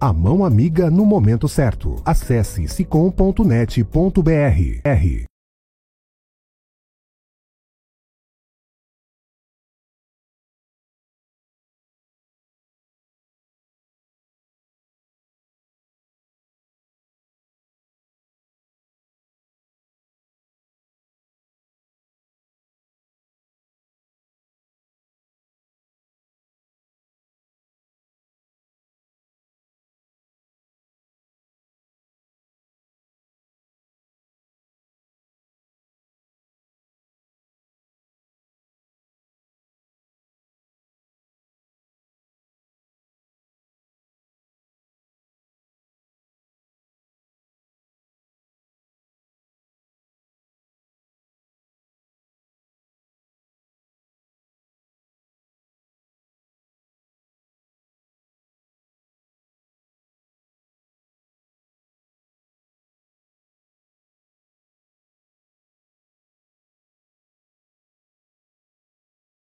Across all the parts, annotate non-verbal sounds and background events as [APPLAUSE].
a mão amiga no momento certo. Acesse sicom.net.br.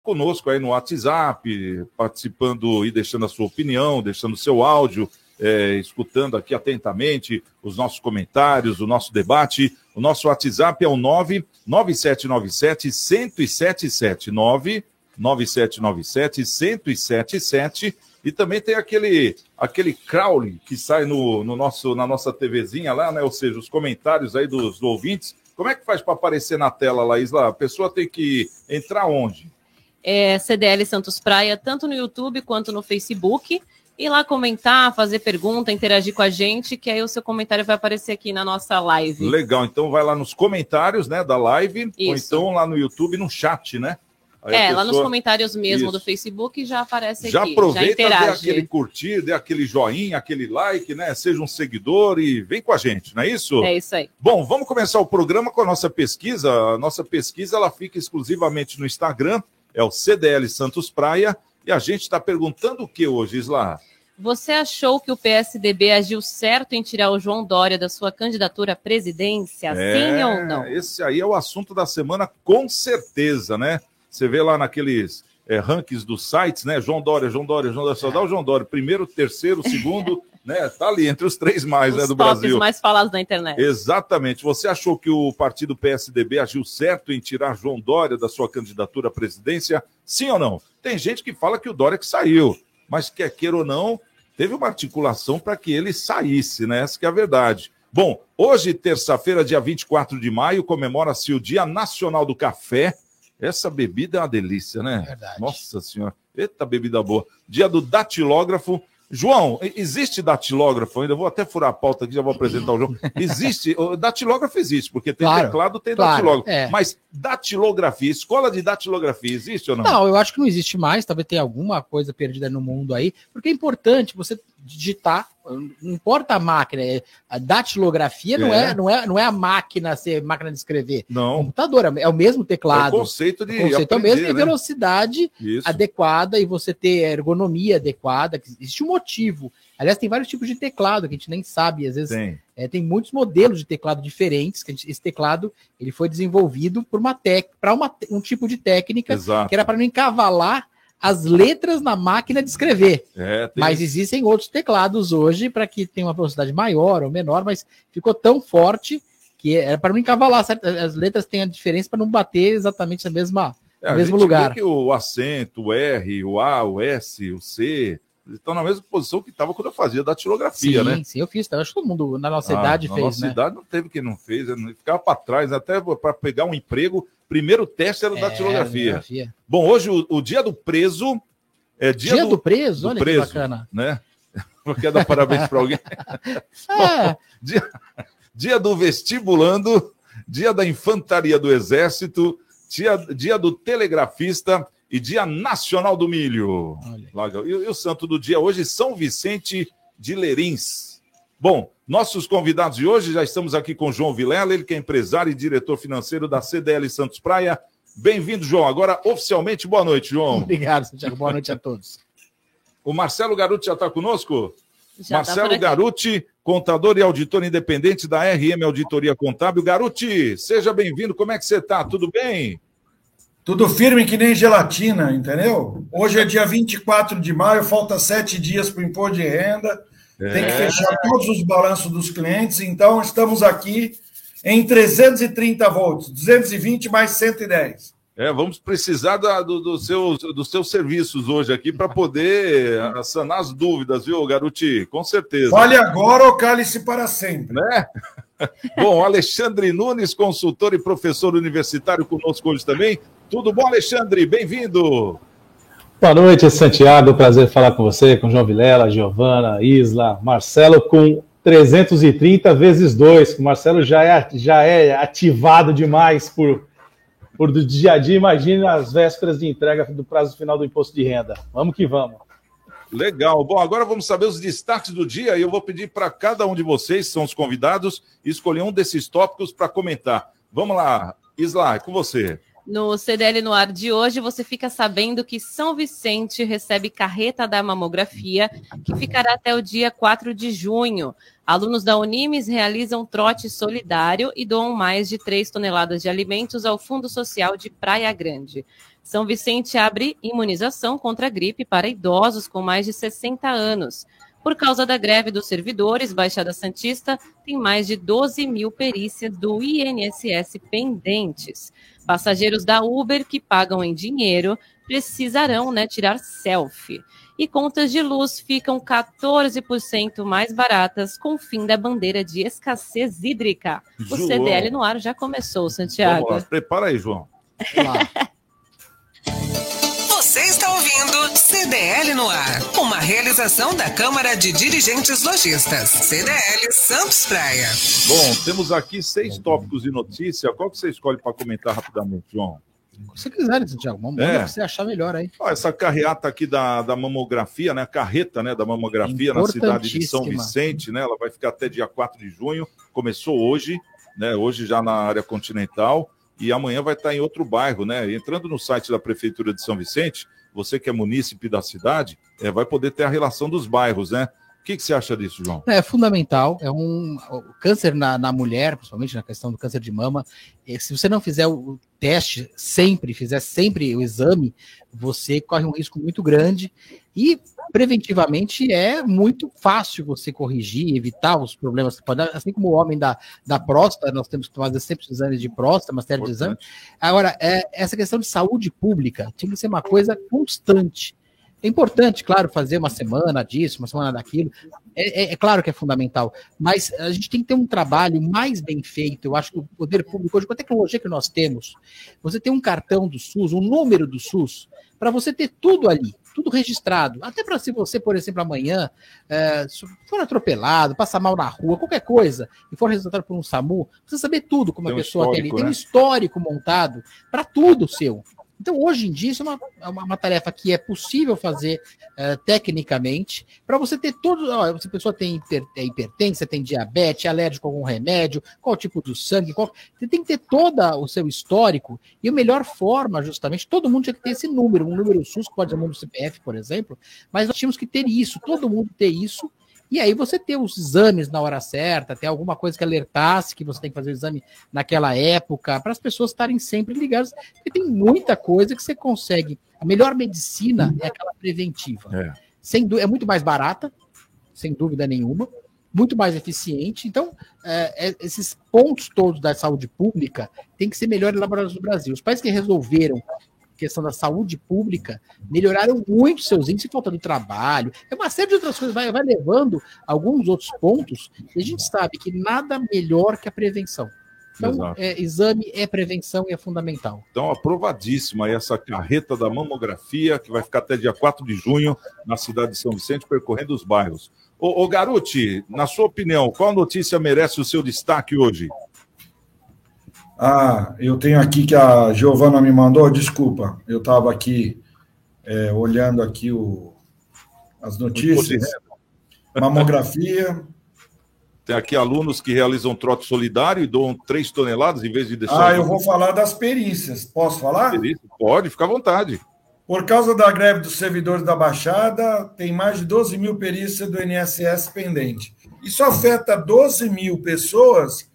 conosco aí no WhatsApp, participando e deixando a sua opinião, deixando seu áudio, é, escutando aqui atentamente os nossos comentários, o nosso debate. O nosso WhatsApp é o 99797 1077 99797 1077 e também tem aquele aquele crawling que sai no, no nosso na nossa TVzinha lá, né? Ou seja, os comentários aí dos, dos ouvintes. Como é que faz para aparecer na tela, Laís? A pessoa tem que entrar onde? É, CDL Santos Praia, tanto no YouTube quanto no Facebook. Ir lá comentar, fazer pergunta, interagir com a gente, que aí o seu comentário vai aparecer aqui na nossa live. Legal, então vai lá nos comentários né, da live, Isso. ou então lá no YouTube, no chat, né? Aí é, pessoa... lá nos comentários mesmo Isso. do Facebook já aparece já aqui. Aproveita, já aproveita, dê aquele curtir, dê aquele joinha, aquele like, né? Seja um seguidor e vem com a gente, não é isso? É isso aí. Bom, vamos começar o programa com a nossa pesquisa. A nossa pesquisa ela fica exclusivamente no Instagram é o CDL Santos Praia. E a gente está perguntando o que hoje, Isla? Você achou que o PSDB agiu certo em tirar o João Dória da sua candidatura à presidência, é, sim ou não? Esse aí é o assunto da semana, com certeza, né? Você vê lá naqueles é, rankings dos sites, né? João Dória, João Dória, João Dória, só dá o João Dória, primeiro, terceiro, segundo, [LAUGHS] né? Tá ali entre os três mais, os né, do Brasil. mais falados da internet. Exatamente. Você achou que o partido PSDB agiu certo em tirar João Dória da sua candidatura à presidência? Sim ou não? Tem gente que fala que o Dória que saiu, mas quer queira ou não, teve uma articulação para que ele saísse, né? Essa que é a verdade. Bom, hoje, terça-feira, dia 24 de maio, comemora-se o Dia Nacional do Café essa bebida é uma delícia, né? Verdade. Nossa Senhora. Eita, bebida boa. Dia do datilógrafo. João, existe datilógrafo ainda? Vou até furar a pauta aqui, já vou apresentar o João. Existe, datilógrafo existe, porque tem claro, teclado, tem claro, datilógrafo. É. Mas datilografia, escola de datilografia, existe ou não? Não, eu acho que não existe mais, talvez tenha alguma coisa perdida no mundo aí, porque é importante você digitar não importa a máquina, é, a datilografia é. Não, é, não, é, não é a máquina ser máquina de escrever. Não. O computador é, é o mesmo teclado. É o conceito de. O conceito aprender, é o mesmo, né? velocidade Isso. adequada e você ter ergonomia adequada. Existe um motivo. Aliás, tem vários tipos de teclado que a gente nem sabe. Às vezes tem, é, tem muitos modelos de teclado diferentes. Que gente, esse teclado ele foi desenvolvido por uma para um tipo de técnica Exato. que era para não encavalar as letras na máquina de escrever. É, tem... Mas existem outros teclados hoje para que tenha uma velocidade maior ou menor, mas ficou tão forte que era é para não encavalar, as letras têm a diferença para não bater exatamente na mesma, é, no mesmo lugar. que o acento, o R, o A, o S, o C, estão na mesma posição que estava quando eu fazia datilografia, sim, né? Sim, eu fiz. Acho que todo mundo na nossa ah, idade na fez. Na nossa né? idade não teve quem não fez, né? ficava para trás, até para pegar um emprego. Primeiro teste era é, datilografia. Bom, hoje o, o, dia do preso é dia, dia do, do, preso, do olha preso, que bacana. Né? [LAUGHS] Quer dar parabéns para alguém? [LAUGHS] é. [LAUGHS] dia, dia do vestibulando, dia da infantaria do exército, dia, dia do telegrafista e Dia Nacional do Milho. E, e o santo do dia hoje, São Vicente de Lerins. Bom, nossos convidados de hoje, já estamos aqui com João Vilela, ele que é empresário e diretor financeiro da CDL Santos Praia. Bem-vindo, João. Agora, oficialmente, boa noite, João. [LAUGHS] Obrigado, Santiago. Boa noite a todos. O Marcelo Garuti já está conosco? Já tá Marcelo tá Garuti, contador e auditor independente da RM Auditoria Contábil. Garuti, seja bem-vindo. Como é que você está? Tudo bem? Tudo firme que nem gelatina, entendeu? Hoje é dia 24 de maio, falta sete dias para o imposto de renda. É. Tem que fechar todos os balanços dos clientes. Então, estamos aqui em 330 volts, 220 mais 110. É, vamos precisar da, do, do seus, dos seus serviços hoje aqui para poder sanar as dúvidas, viu, Garuti? Com certeza. Fale agora ou cale-se para sempre. Né? [LAUGHS] Bom, Alexandre Nunes, consultor e professor universitário conosco hoje também. Tudo bom, Alexandre? Bem-vindo. Boa noite, Santiago. Prazer falar com você, com João Vilela, Giovana, Isla, Marcelo, com 330 vezes 2. O Marcelo já é, já é ativado demais por, por do dia a dia. Imagina as vésperas de entrega do prazo final do imposto de renda. Vamos que vamos. Legal. Bom, agora vamos saber os destaques do dia e eu vou pedir para cada um de vocês, são os convidados, escolher um desses tópicos para comentar. Vamos lá, Isla, é com você. No CDL no ar de hoje, você fica sabendo que São Vicente recebe carreta da mamografia, que ficará até o dia 4 de junho. Alunos da Unimes realizam trote solidário e doam mais de 3 toneladas de alimentos ao Fundo Social de Praia Grande. São Vicente abre imunização contra a gripe para idosos com mais de 60 anos. Por causa da greve dos servidores, Baixada Santista tem mais de 12 mil perícias do INSS pendentes. Passageiros da Uber que pagam em dinheiro precisarão né, tirar selfie. E contas de luz ficam 14% mais baratas com o fim da bandeira de escassez hídrica. O João. CDL no ar já começou, Santiago. Prepara aí, João. Vamos lá. Você está ouvindo CDL no ar, uma realização da Câmara de Dirigentes Lojistas, CDL Santos Praia. Bom, temos aqui seis tópicos de notícia. Qual que você escolhe para comentar rapidamente, João? Se quiser, Santiago, vamos é. você achar melhor aí. essa carreata aqui da, da mamografia, né? A carreta né, da mamografia na cidade de São Vicente, né? Ela vai ficar até dia 4 de junho. Começou hoje, né? Hoje já na área continental e amanhã vai estar em outro bairro, né? Entrando no site da Prefeitura de São Vicente, você que é munícipe da cidade, é, vai poder ter a relação dos bairros, né? O que, que você acha disso, João? É fundamental. É um o câncer na, na mulher, principalmente na questão do câncer de mama. Se você não fizer o teste sempre, fizer sempre o exame, você corre um risco muito grande e preventivamente é muito fácil você corrigir, evitar os problemas que podem, assim como o homem da, da próstata, nós temos que fazer sempre os exames de próstata, uma série de exames. Agora, é, essa questão de saúde pública tem que ser uma coisa constante. É importante, claro, fazer uma semana disso, uma semana daquilo. É, é, é, claro que é fundamental, mas a gente tem que ter um trabalho mais bem feito. Eu acho que o poder público, hoje, com a tecnologia que nós temos, você tem um cartão do SUS, um número do SUS, para você ter tudo ali tudo registrado. Até para se você, por exemplo, amanhã é, for atropelado, passar mal na rua, qualquer coisa, e for resultado por um SAMU, você saber tudo como tem a pessoa tem ali. Tem um né? histórico montado para tudo seu. Então, hoje em dia, isso é uma, é uma, uma tarefa que é possível fazer uh, tecnicamente, para você ter todo. Ó, se a pessoa tem hiper, é hipertensão, tem diabetes, é alérgico a algum remédio, qual tipo do sangue, qual, você tem que ter todo o seu histórico, e a melhor forma, justamente, todo mundo tinha que ter esse número, um número SUS, que pode ser um número CPF, por exemplo, mas nós tínhamos que ter isso, todo mundo ter isso, e aí você ter os exames na hora certa, ter alguma coisa que alertasse que você tem que fazer o exame naquela época, para as pessoas estarem sempre ligadas, porque tem muita coisa que você consegue. A melhor medicina é aquela preventiva. É, sem, é muito mais barata, sem dúvida nenhuma, muito mais eficiente. Então, é, é, esses pontos todos da saúde pública têm que ser melhor elaborados no Brasil. Os países que resolveram questão da saúde pública, melhoraram muito seus índices, falta do trabalho, é uma série de outras coisas, vai, vai levando alguns outros pontos, e a gente sabe que nada melhor que a prevenção. Então, é, exame é prevenção e é fundamental. Então, aprovadíssima essa carreta da mamografia, que vai ficar até dia 4 de junho na cidade de São Vicente, percorrendo os bairros. Ô, ô Garuti, na sua opinião, qual notícia merece o seu destaque hoje? Ah, eu tenho aqui que a Giovana me mandou, desculpa, eu estava aqui é, olhando aqui o, as notícias. Mamografia. [LAUGHS] Tem aqui alunos que realizam trote solidário e doam 3 toneladas em vez de deixar. Ah, eu vou falar das perícias. Posso falar? Pode, fica à vontade. Por causa da greve dos servidores da Baixada, tem mais de 12 mil perícias do INSS pendente. Isso afeta 12 mil pessoas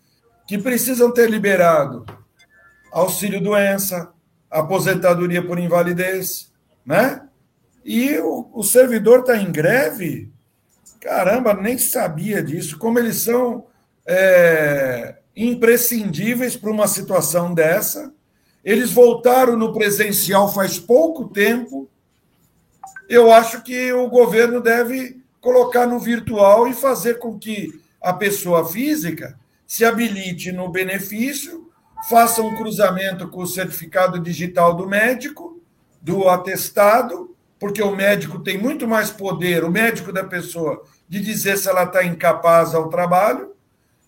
que precisam ter liberado auxílio-doença, aposentadoria por invalidez, né? E o, o servidor está em greve Caramba, nem sabia disso. Como eles são é, imprescindíveis para uma situação dessa. Eles voltaram no presencial faz pouco tempo. Eu acho que o governo deve colocar no virtual e fazer com que a pessoa física se habilite no benefício, faça um cruzamento com o certificado digital do médico, do atestado, porque o médico tem muito mais poder, o médico da pessoa de dizer se ela está incapaz ao trabalho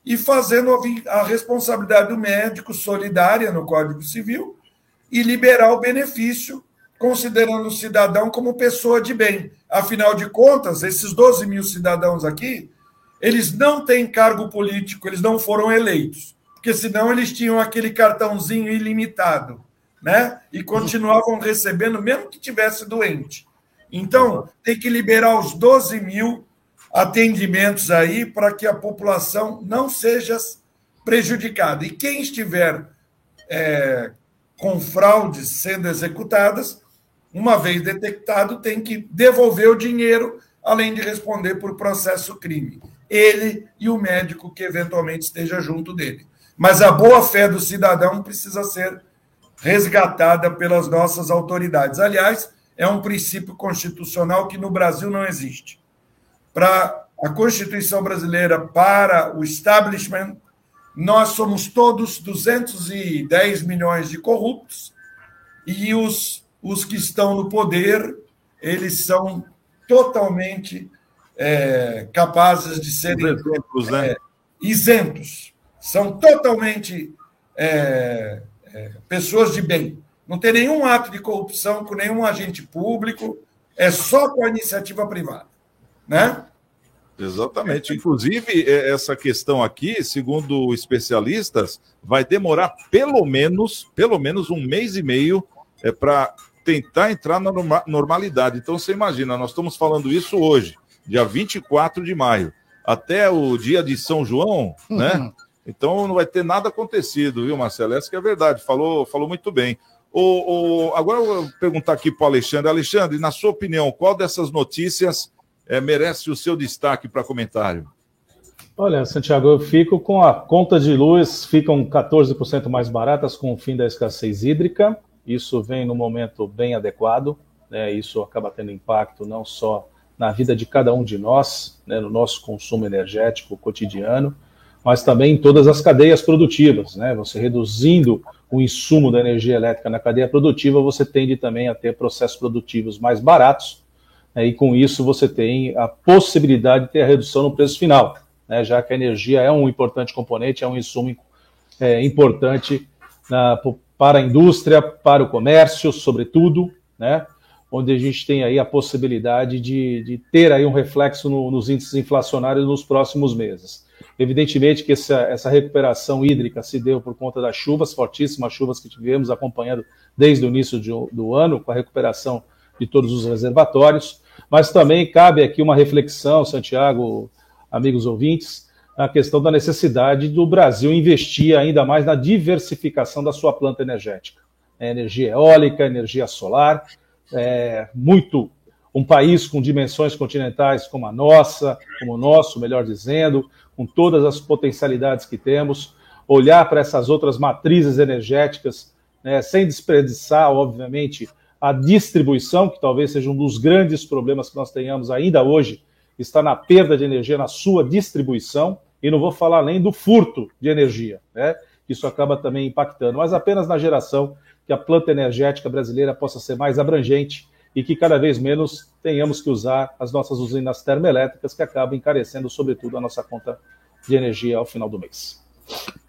e fazendo a responsabilidade do médico solidária no Código Civil e liberar o benefício, considerando o cidadão como pessoa de bem. Afinal de contas, esses 12 mil cidadãos aqui, eles não têm cargo político, eles não foram eleitos, porque senão eles tinham aquele cartãozinho ilimitado, né? E continuavam recebendo, mesmo que tivesse doente. Então, tem que liberar os 12 mil atendimentos aí para que a população não seja prejudicada. E quem estiver é, com fraudes sendo executadas, uma vez detectado, tem que devolver o dinheiro, além de responder por processo crime. Ele e o médico que eventualmente esteja junto dele. Mas a boa-fé do cidadão precisa ser resgatada pelas nossas autoridades. Aliás, é um princípio constitucional que no Brasil não existe para a Constituição brasileira, para o establishment, nós somos todos 210 milhões de corruptos e os, os que estão no poder, eles são totalmente é, capazes de serem exemplos, né? é, isentos. São totalmente é, é, pessoas de bem. Não tem nenhum ato de corrupção com nenhum agente público, é só com a iniciativa privada né? Exatamente. Inclusive, essa questão aqui, segundo especialistas, vai demorar pelo menos, pelo menos um mês e meio é, para tentar entrar na normalidade. Então, você imagina, nós estamos falando isso hoje, dia 24 de maio, até o dia de São João, né? uhum. né? Então, não vai ter nada acontecido, viu, Marcelo? Essa que é a verdade, falou, falou muito bem. O, o, agora eu vou perguntar aqui para o Alexandre. Alexandre, na sua opinião, qual dessas notícias é, merece o seu destaque para comentário? Olha, Santiago, eu fico com a conta de luz, ficam 14% mais baratas com o fim da escassez hídrica. Isso vem no momento bem adequado, né? isso acaba tendo impacto não só na vida de cada um de nós, né? no nosso consumo energético cotidiano, mas também em todas as cadeias produtivas. Né? Você reduzindo o insumo da energia elétrica na cadeia produtiva, você tende também a ter processos produtivos mais baratos né, e com isso você tem a possibilidade de ter a redução no preço final, né, já que a energia é um importante componente, é um insumo é, importante na, para a indústria, para o comércio, sobretudo, né, onde a gente tem aí a possibilidade de, de ter aí um reflexo no, nos índices inflacionários nos próximos meses. Evidentemente que essa, essa, recuperação hídrica se deu por conta das chuvas, fortíssimas chuvas que tivemos acompanhando desde o início de, do ano, com a recuperação de todos os reservatórios. Mas também cabe aqui uma reflexão, Santiago, amigos ouvintes, na questão da necessidade do Brasil investir ainda mais na diversificação da sua planta energética. Energia eólica, energia solar, é muito um país com dimensões continentais como a nossa, como o nosso, melhor dizendo, com todas as potencialidades que temos, olhar para essas outras matrizes energéticas né, sem desperdiçar, obviamente, a distribuição, que talvez seja um dos grandes problemas que nós tenhamos ainda hoje, está na perda de energia na sua distribuição, e não vou falar além do furto de energia, né? Isso acaba também impactando, mas apenas na geração que a planta energética brasileira possa ser mais abrangente e que cada vez menos tenhamos que usar as nossas usinas termoelétricas, que acabam encarecendo, sobretudo, a nossa conta de energia ao final do mês.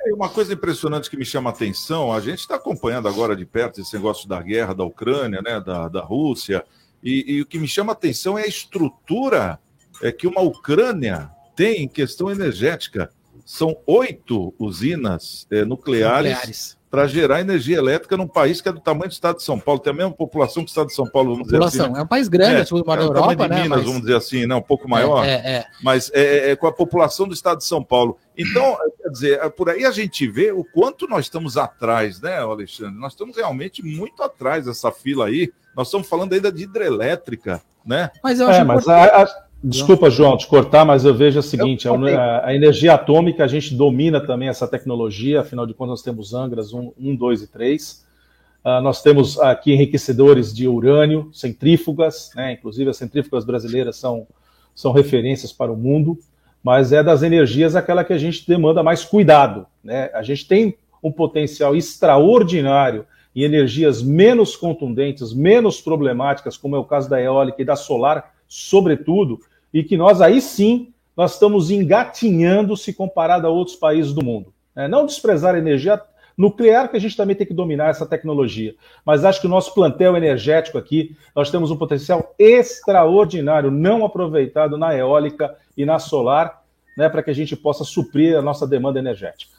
É uma coisa impressionante que me chama a atenção, a gente está acompanhando agora de perto esse negócio da guerra da Ucrânia, né, da, da Rússia, e, e o que me chama a atenção é a estrutura é, que uma Ucrânia tem em questão energética. São oito usinas é, nucleares, nucleares para gerar energia elétrica num país que é do tamanho do estado de São Paulo, tem a mesma população que o estado de São Paulo, vamos população. dizer assim. É um país grande, é, assim, é, é Europa, né? Minas, mas... vamos dizer assim, né? um pouco maior, é, é, é. mas é, é, com a população do estado de São Paulo. Então, quer dizer, por aí a gente vê o quanto nós estamos atrás, né, Alexandre? Nós estamos realmente muito atrás dessa fila aí. Nós estamos falando ainda de hidrelétrica, né? Mas eu acho é, mas a, a Desculpa, João, te cortar, mas eu vejo o seguinte: a, a, energia atômica, a gente domina também essa tecnologia, afinal de contas, nós temos Angras 1, 1 2 e 3. Uh, ah, nós temos aqui enriquecedores de urânio, centrífugas, né? inclusive as centrífugas brasileiras são, são referências para o mundo, mas é das energias aquela que a gente demanda mais cuidado. Né? A gente tem um potencial extraordinário em energias menos contundentes, menos problemáticas, como é o caso da eólica e da solar, sobretudo, e que nós aí sim nós estamos engatinhando se comparado a outros países do mundo. É, não desprezar a energia nuclear, que a gente também tem que dominar essa tecnologia, mas acho que o nosso plantel energético aqui, nós temos um potencial extraordinário, não aproveitado na eólica e na solar, né, para que a gente possa suprir a nossa demanda energética.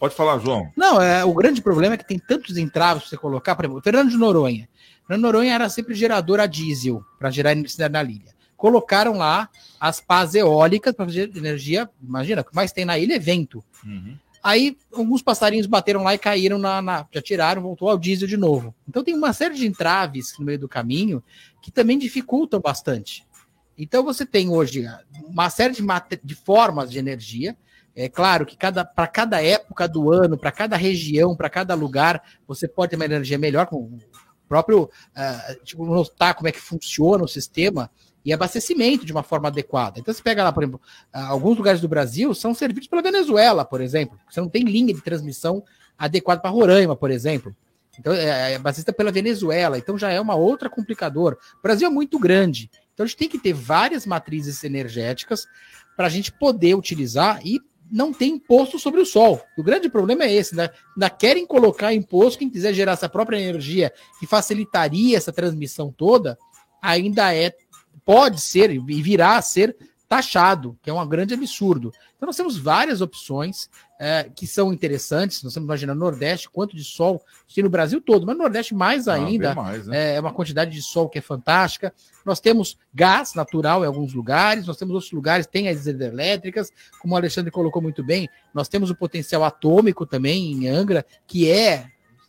Pode falar, João. Não, é, o grande problema é que tem tantos entraves para você colocar. Por exemplo, Fernando de Noronha. Fernando de Noronha era sempre gerador a diesel para gerar eletricidade na ilha. Colocaram lá as pás eólicas para fazer energia. Imagina, o que mais tem na ilha é vento. Uhum. Aí alguns passarinhos bateram lá e caíram na, na, Já tiraram, voltou ao diesel de novo. Então tem uma série de entraves no meio do caminho que também dificultam bastante. Então você tem hoje uma série de, de formas de energia é claro que cada, para cada época do ano, para cada região, para cada lugar, você pode ter uma energia melhor, com o próprio uh, tipo, notar como é que funciona o sistema e abastecimento de uma forma adequada. Então, você pega lá, por exemplo, uh, alguns lugares do Brasil são servidos pela Venezuela, por exemplo. Você não tem linha de transmissão adequada para Roraima, por exemplo. Então, é, é abastecida pela Venezuela, então já é uma outra complicador. O Brasil é muito grande, então a gente tem que ter várias matrizes energéticas para a gente poder utilizar e não tem imposto sobre o sol. O grande problema é esse, né? Ainda querem colocar imposto, quem quiser gerar essa própria energia que facilitaria essa transmissão toda, ainda é, pode ser e virá a ser taxado, que é um grande absurdo. Então nós temos várias opções é, que são interessantes. Nós estamos imaginando no Nordeste, quanto de sol tem no Brasil todo, mas no Nordeste mais ah, ainda. Ah, mais, né? É uma quantidade de sol que é fantástica. Nós temos gás natural em alguns lugares, nós temos outros lugares, tem as hidrelétricas, como o Alexandre colocou muito bem, nós temos o potencial atômico também em Angra, que é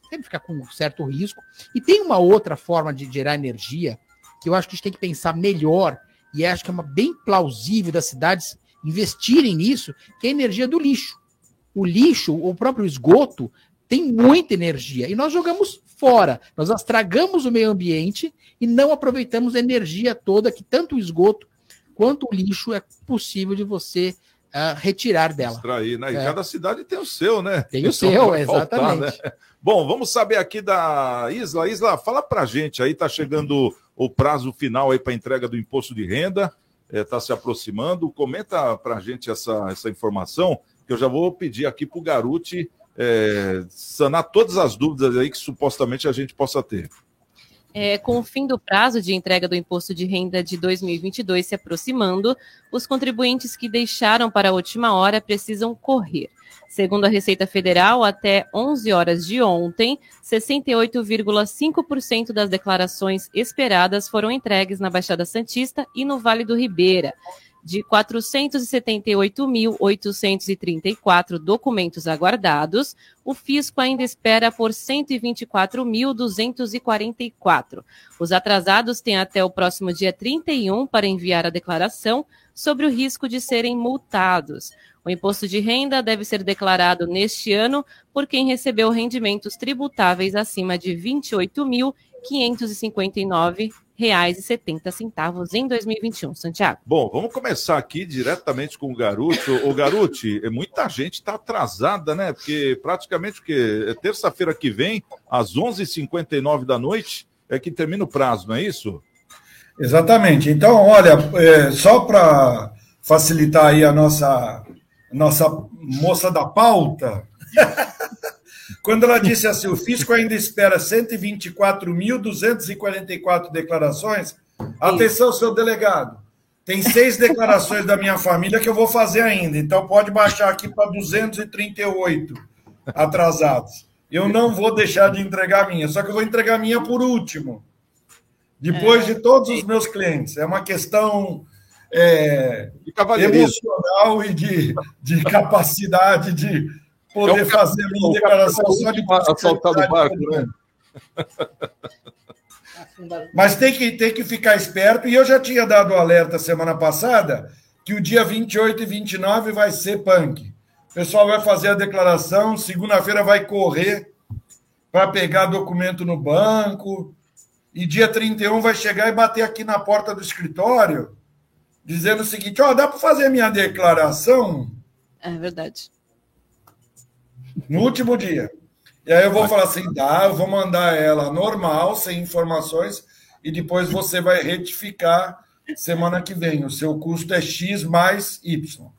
sempre ficar com certo risco. E tem uma outra forma de gerar energia que eu acho que a gente tem que pensar melhor e acho que é uma bem plausível das cidades investirem nisso, que é a energia do lixo. O lixo, o próprio esgoto, tem muita energia e nós jogamos fora. Nós estragamos o meio ambiente e não aproveitamos a energia toda que tanto o esgoto quanto o lixo é possível de você uh, retirar dela. Extrair, né? E é. cada cidade tem o seu, né? Tem o seu, exatamente. Faltar, né? Bom, vamos saber aqui da Isla. Isla, fala pra gente aí, tá chegando o prazo final aí para entrega do imposto de renda, está é, tá se aproximando. Comenta para a gente essa, essa informação, que eu já vou pedir aqui para o Garuti é, sanar todas as dúvidas aí que supostamente a gente possa ter. É, com o fim do prazo de entrega do imposto de renda de 2022 se aproximando, os contribuintes que deixaram para a última hora precisam correr. Segundo a Receita Federal, até 11 horas de ontem, 68,5% das declarações esperadas foram entregues na Baixada Santista e no Vale do Ribeira. De 478.834 documentos aguardados, o fisco ainda espera por 124.244. Os atrasados têm até o próximo dia 31 para enviar a declaração sobre o risco de serem multados. O imposto de renda deve ser declarado neste ano por quem recebeu rendimentos tributáveis acima de R$ 28.559 reais e setenta centavos em 2021, Santiago. Bom, vamos começar aqui diretamente com o Garuti. O Garuti, muita gente está atrasada, né? Porque praticamente o quê? É terça-feira que vem, às 11h59 da noite, é que termina o prazo, não é isso? Exatamente. Então, olha, é, só para facilitar aí a nossa, nossa moça da pauta, quando ela disse assim, o fisco ainda espera 124.244 declarações, atenção, seu delegado, tem seis declarações da minha família que eu vou fazer ainda, então pode baixar aqui para 238 atrasados. Eu não vou deixar de entregar a minha, só que eu vou entregar a minha por último. Depois é. de todos os meus clientes. É uma questão é, emocional e de, de capacidade de poder é fazer a minha declaração só de assaltar do barco, né? [LAUGHS] Mas tem que, tem que ficar esperto, e eu já tinha dado alerta semana passada que o dia 28 e 29 vai ser punk. O pessoal vai fazer a declaração, segunda-feira vai correr para pegar documento no banco, e dia 31 vai chegar e bater aqui na porta do escritório, dizendo o seguinte: ó, oh, dá para fazer minha declaração? É verdade. No último dia. E aí eu vou falar assim: dá, eu vou mandar ela normal, sem informações, e depois você vai retificar semana que vem. O seu custo é X mais Y.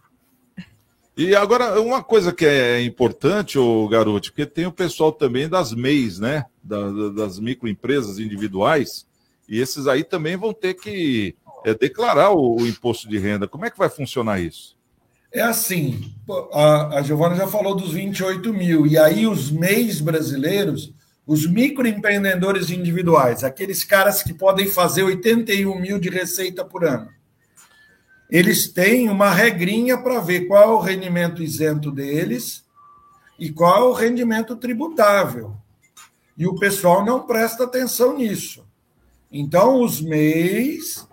E agora, uma coisa que é importante, o garoto, porque tem o pessoal também das MEIs, né? das microempresas individuais, e esses aí também vão ter que é, declarar o, o, imposto de renda. Como é que vai funcionar isso? É assim, a, a Giovana já falou dos 28 mil, e aí os MEIs brasileiros, os microempreendedores individuais, aqueles caras que podem fazer 81 mil de receita por ano, eles têm uma regrinha para ver qual é o rendimento isento deles e qual é o rendimento tributável. E o pessoal não presta atenção nisso. Então, os MEIs,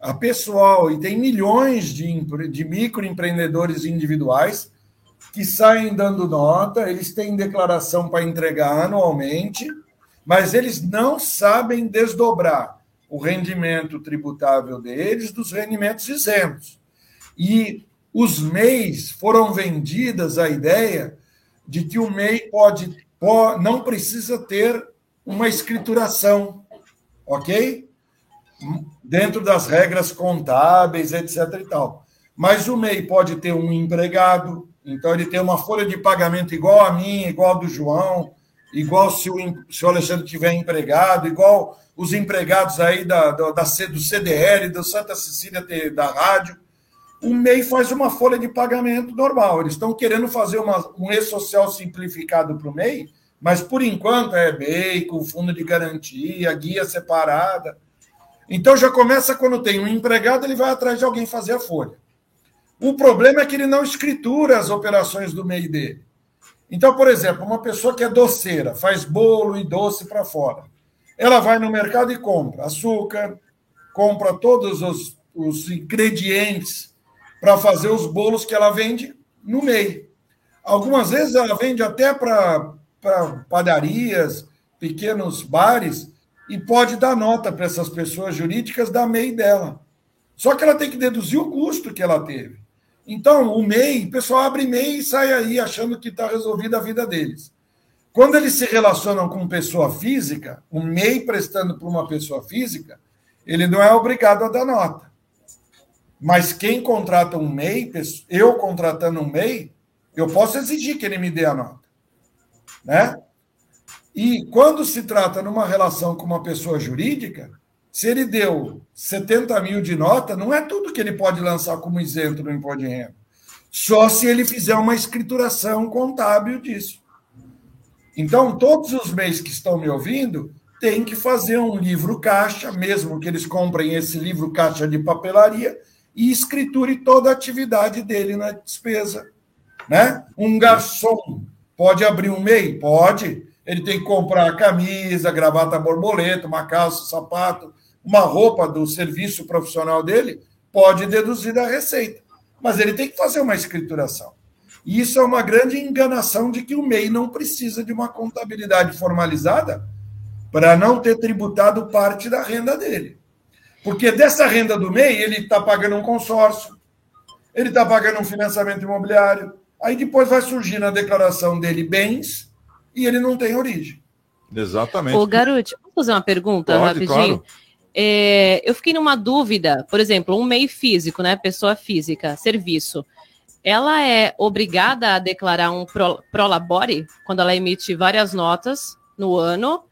a pessoal, e tem milhões de, de microempreendedores individuais que saem dando nota, eles têm declaração para entregar anualmente, mas eles não sabem desdobrar o rendimento tributável deles dos rendimentos isentos. E os MEIs foram vendidas a ideia de que o MEI pode, pode não precisa ter uma escrituração, ok? Dentro das regras contábeis, etc. e tal. Mas o MEI pode ter um empregado, então ele tem uma folha de pagamento igual a minha, igual a do João, igual se o, se o Alexandre tiver empregado, igual os empregados aí da, da, da, do CDL, do Santa Cecília da rádio. O MEI faz uma folha de pagamento normal. Eles estão querendo fazer uma, um E-Social simplificado para o MEI, mas por enquanto é MEI, com fundo de garantia, guia separada. Então já começa quando tem um empregado, ele vai atrás de alguém fazer a folha. O problema é que ele não escritura as operações do MEI dele. Então, por exemplo, uma pessoa que é doceira, faz bolo e doce para fora. Ela vai no mercado e compra açúcar, compra todos os, os ingredientes para fazer os bolos que ela vende no meio. Algumas vezes ela vende até para padarias, pequenos bares, e pode dar nota para essas pessoas jurídicas da MEI dela. Só que ela tem que deduzir o custo que ela teve. Então, o MEI, o pessoal abre MEI e sai aí achando que está resolvida a vida deles. Quando eles se relacionam com pessoa física, o MEI prestando para uma pessoa física, ele não é obrigado a dar nota. Mas quem contrata um MEI, eu contratando um MEI, eu posso exigir que ele me dê a nota. Né? E quando se trata numa relação com uma pessoa jurídica, se ele deu 70 mil de nota, não é tudo que ele pode lançar como isento no imposto de renda. Só se ele fizer uma escrituração contábil disso. Então, todos os meses que estão me ouvindo têm que fazer um livro caixa, mesmo que eles comprem esse livro caixa de papelaria, e escriture toda a atividade dele na despesa. Né? Um garçom pode abrir um MEI? Pode. Ele tem que comprar camisa, gravata borboleta, uma calça, sapato, uma roupa do serviço profissional dele, pode deduzir da receita. Mas ele tem que fazer uma escrituração. E isso é uma grande enganação de que o MEI não precisa de uma contabilidade formalizada para não ter tributado parte da renda dele. Porque dessa renda do MEI, ele está pagando um consórcio, ele está pagando um financiamento imobiliário. Aí depois vai surgir na declaração dele bens e ele não tem origem. Exatamente. Ô, Garoto, vou fazer uma pergunta Pode, rapidinho. Claro. É, eu fiquei numa dúvida, por exemplo, um MEI físico, né? Pessoa física, serviço ela é obrigada a declarar um pro, prolabore quando ela emite várias notas no ano.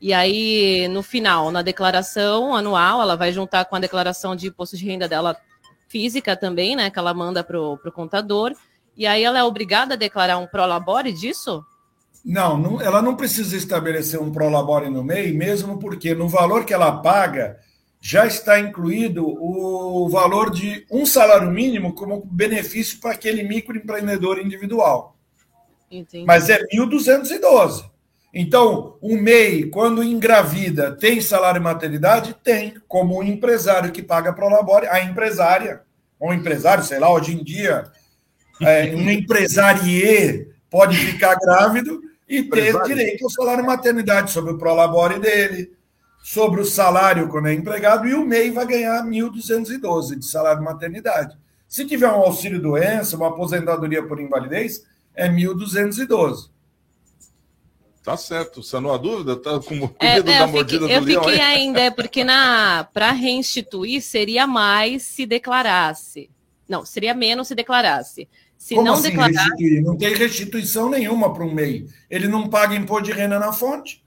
E aí, no final, na declaração anual, ela vai juntar com a declaração de imposto de renda dela física também, né? Que ela manda para o contador. E aí ela é obrigada a declarar um prolabore disso? Não, não, ela não precisa estabelecer um prolabore no MEI, mesmo porque no valor que ela paga, já está incluído o valor de um salário mínimo como benefício para aquele microempreendedor individual. Entendi. Mas é 1.212. Então, o MEI, quando engravida, tem salário maternidade? Tem, como o empresário que paga para o labore, a empresária, ou um empresário, sei lá, hoje em dia, é, um empresarie pode ficar grávido e ter direito ao salário maternidade sobre o prolabore dele, sobre o salário quando é empregado e o MEI vai ganhar 1.212 de salário maternidade. Se tiver um auxílio doença, uma aposentadoria por invalidez, é 1.212. Tá certo, você não há dúvida? Tá com o é, é, da mordida fiquei, do Eu fiquei ainda, é porque na para reinstituir seria mais se declarasse. Não, seria menos se declarasse. Se Como não assim, declarar. Restituir? Não tem restituição nenhuma para um MEI. Ele não paga imposto de renda na fonte.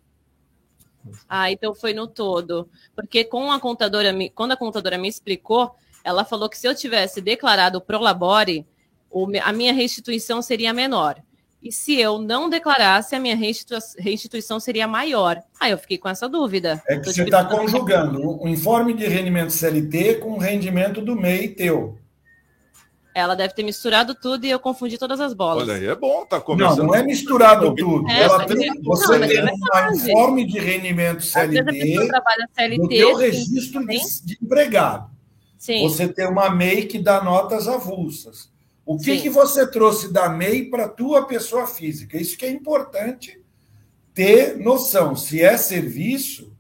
Ah, então foi no todo. Porque com a contadora, quando a contadora me explicou, ela falou que se eu tivesse declarado pro labore, a minha restituição seria menor. E se eu não declarasse, a minha restituição seria maior. Aí eu fiquei com essa dúvida. É que você está conjugando o informe de rendimento CLT com o rendimento do MEI teu. Ela deve ter misturado tudo e eu confundi todas as bolas. Olha aí, é bom, tá começando. Não, não é misturado tudo. É, Ela tem, você não, tem é um informe de rendimento CLT, CLT no teu registro de, de, empregado. Sim. Você tem uma MEI que dá notas avulsas. O que, que você trouxe da MEI para a tua pessoa física? Isso que é importante ter noção. Se é serviço,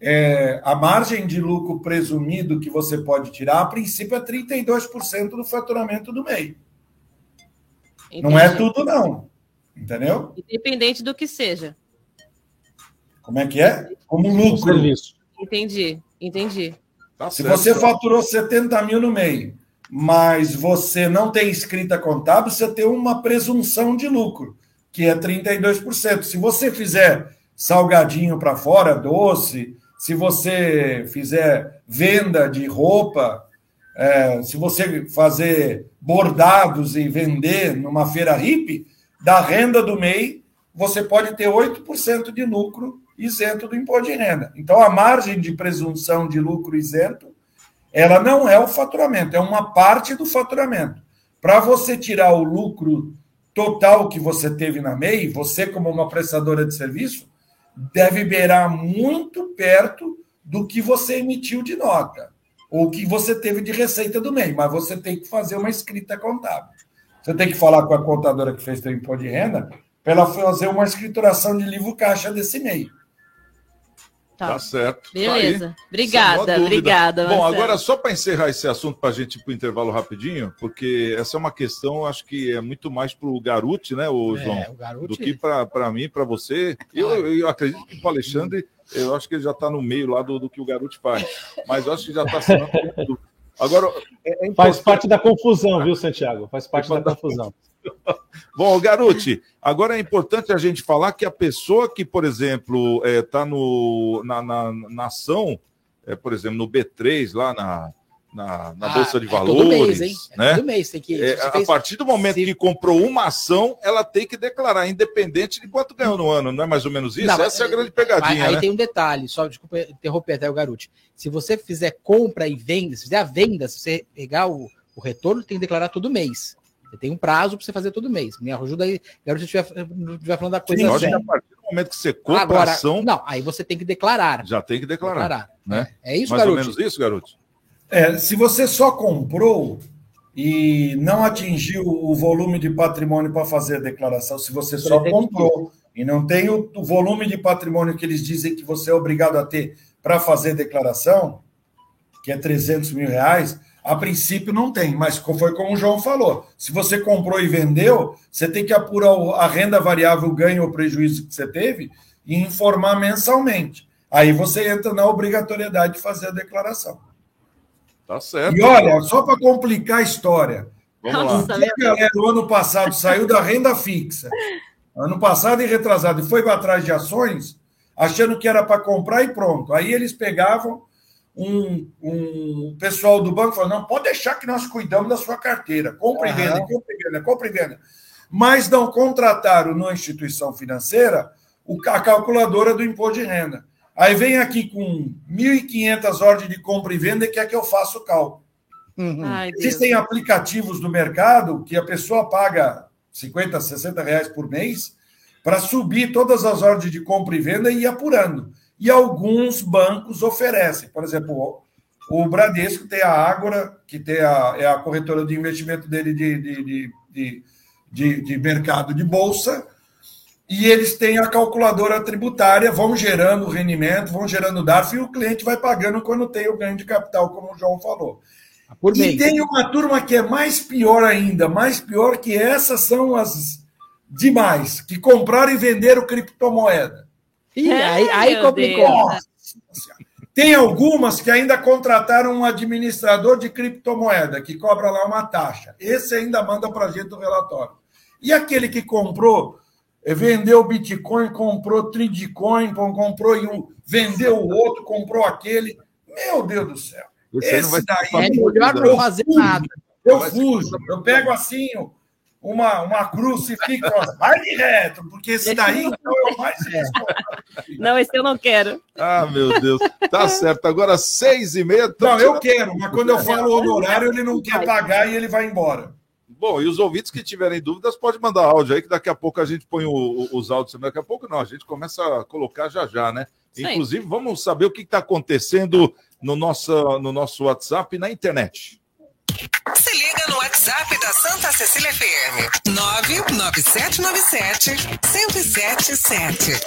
é, a margem de lucro presumido que você pode tirar, a princípio, é 32% do faturamento do MEI. Entendi. Não é tudo, não. Entendeu? Independente do que seja. Como é que é? Como lucro. Entendi, entendi. Tá Se você faturou 70 mil no MEI, mas você não tem escrita contábil, você tem uma presunção de lucro, que é 32%. Se você fizer salgadinho para fora, doce, se você fizer venda de roupa, é, se você fazer bordados e vender numa feira hippie, da renda do MEI, você pode ter 8% de lucro isento do imposto de renda. Então, a margem de presunção de lucro isento, ela não é o faturamento, é uma parte do faturamento. Para você tirar o lucro total que você teve na MEI, você, como uma prestadora de serviço, deve beirar muito perto do que você emitiu de nota, ou que você teve de receita do MEI, mas você tem que fazer uma escrita contábil. Você tem que falar com a contadora que fez seu imposto de renda para ela fazer uma escrituração de livro caixa desse MEI. Tá, tá certo. Beleza. Tá obrigada, obrigada. Bom, agora só para encerrar esse assunto, para a gente ir para o intervalo rapidinho, porque essa é uma questão, acho que é muito mais para o Garuti, né, o é, João? É, o Garuti... Do que para mim, para você. Eu, eu acredito que o Alexandre, eu acho que ele já está no meio lá do, do que o Garuti faz. Mas eu acho que já está sendo. Agora. É, é faz parte da confusão, viu, Santiago? Faz parte da confusão. Bom, Garuti, agora é importante a gente falar que a pessoa que, por exemplo, está é, tá na, na, na, ação, é, por exemplo, no B3, lá na, na, na ah, Bolsa de Valores. É todo mês, hein? É né? todo mês tem que. É, a partir do momento se... que comprou uma ação, ela tem que declarar, independente de quanto ganhou no ano, não é mais ou menos isso? Não, Essa é a grande pegadinha. Aí né? tem um detalhe, só desculpa interromper até o Garuti. Se você fizer compra e venda, se fizer a venda, se você pegar o, o retorno, tem que declarar todo mês. Você tem um prazo para você fazer todo mês. Me ajuda aí, Garuti, se estiver falando da coisa. Sim, a partir do momento que você compra Agora, ação. Não, aí você tem que declarar. Já tem que declarar. declarar. Né? É, é isso, Mais garoto. ou menos isso, garoto? É, se você só comprou e não atingiu o volume de patrimônio para fazer a declaração, se você só comprou e não tem o, o, volume de patrimônio que eles dizem que você é obrigado a ter para fazer declaração, que é 300 mil reais, a princípio não tem, mas foi como o João falou: se você comprou e vendeu, você tem que apurar a renda variável, o ganho ou prejuízo que você teve e informar mensalmente. Aí você entra na obrigatoriedade de fazer a declaração. Tá certo. E olha, só para complicar a história. Vamos Nossa, lá. A galera do ano passado saiu da renda fixa. Ano passado e retrasado, e foi atrás de ações, achando que era para comprar e pronto. Aí eles pegavam um, um pessoal do banco falou: não, pode deixar que nós cuidamos da sua carteira. Compre e venda, compre e venda, compre e venda. Mas não contrataram na instituição financeira a calculadora do imposto de renda. Aí vem aqui com 1.500 ordens de compra e venda e quer que eu faça o cálculo. Uhum. Ai, Existem aplicativos no mercado que a pessoa paga 50, 60 reais por mês para subir todas as ordens de compra e venda e ir apurando. E alguns bancos oferecem. Por exemplo, o Bradesco tem a Ágora, que tem a, é a corretora de investimento dele de, de, de, de, de mercado de bolsa, e eles têm a calculadora tributária, vão gerando rendimento, vão gerando DARF, e o cliente vai pagando quando tem o ganho de capital, como o João falou. Ah, por e tem uma turma que é mais pior ainda, mais pior que essas são as demais, que compraram e venderam criptomoeda. E aí, aí complicou. Tem algumas que ainda contrataram um administrador de criptomoeda, que cobra lá uma taxa. Esse ainda manda para a gente o relatório. E aquele que comprou vendeu Bitcoin, comprou Tridcoin, comprou um, vendeu o outro, comprou aquele. Meu Deus do céu. Você Esse vai daí é melhor não fazer fujo, nada. Eu fujo, eu pego assim uma, uma crucifixo, vai de reto, porque esse daí então, é o mais. Não, esse eu não quero. Ah, meu Deus. Tá certo. Agora, seis e meia. Não, eu quero, mas quando eu falo honorário, ele não quer pagar e ele vai embora. Bom, e os ouvintes que tiverem dúvidas, pode mandar áudio aí, que daqui a pouco a gente põe o, o, os áudios. Daqui a pouco não, a gente começa a colocar já já, né? Sim. Inclusive, vamos saber o que está acontecendo no nosso, no nosso WhatsApp e na internet. Se liga no WhatsApp da Santa Cecília FM. 99797-1077.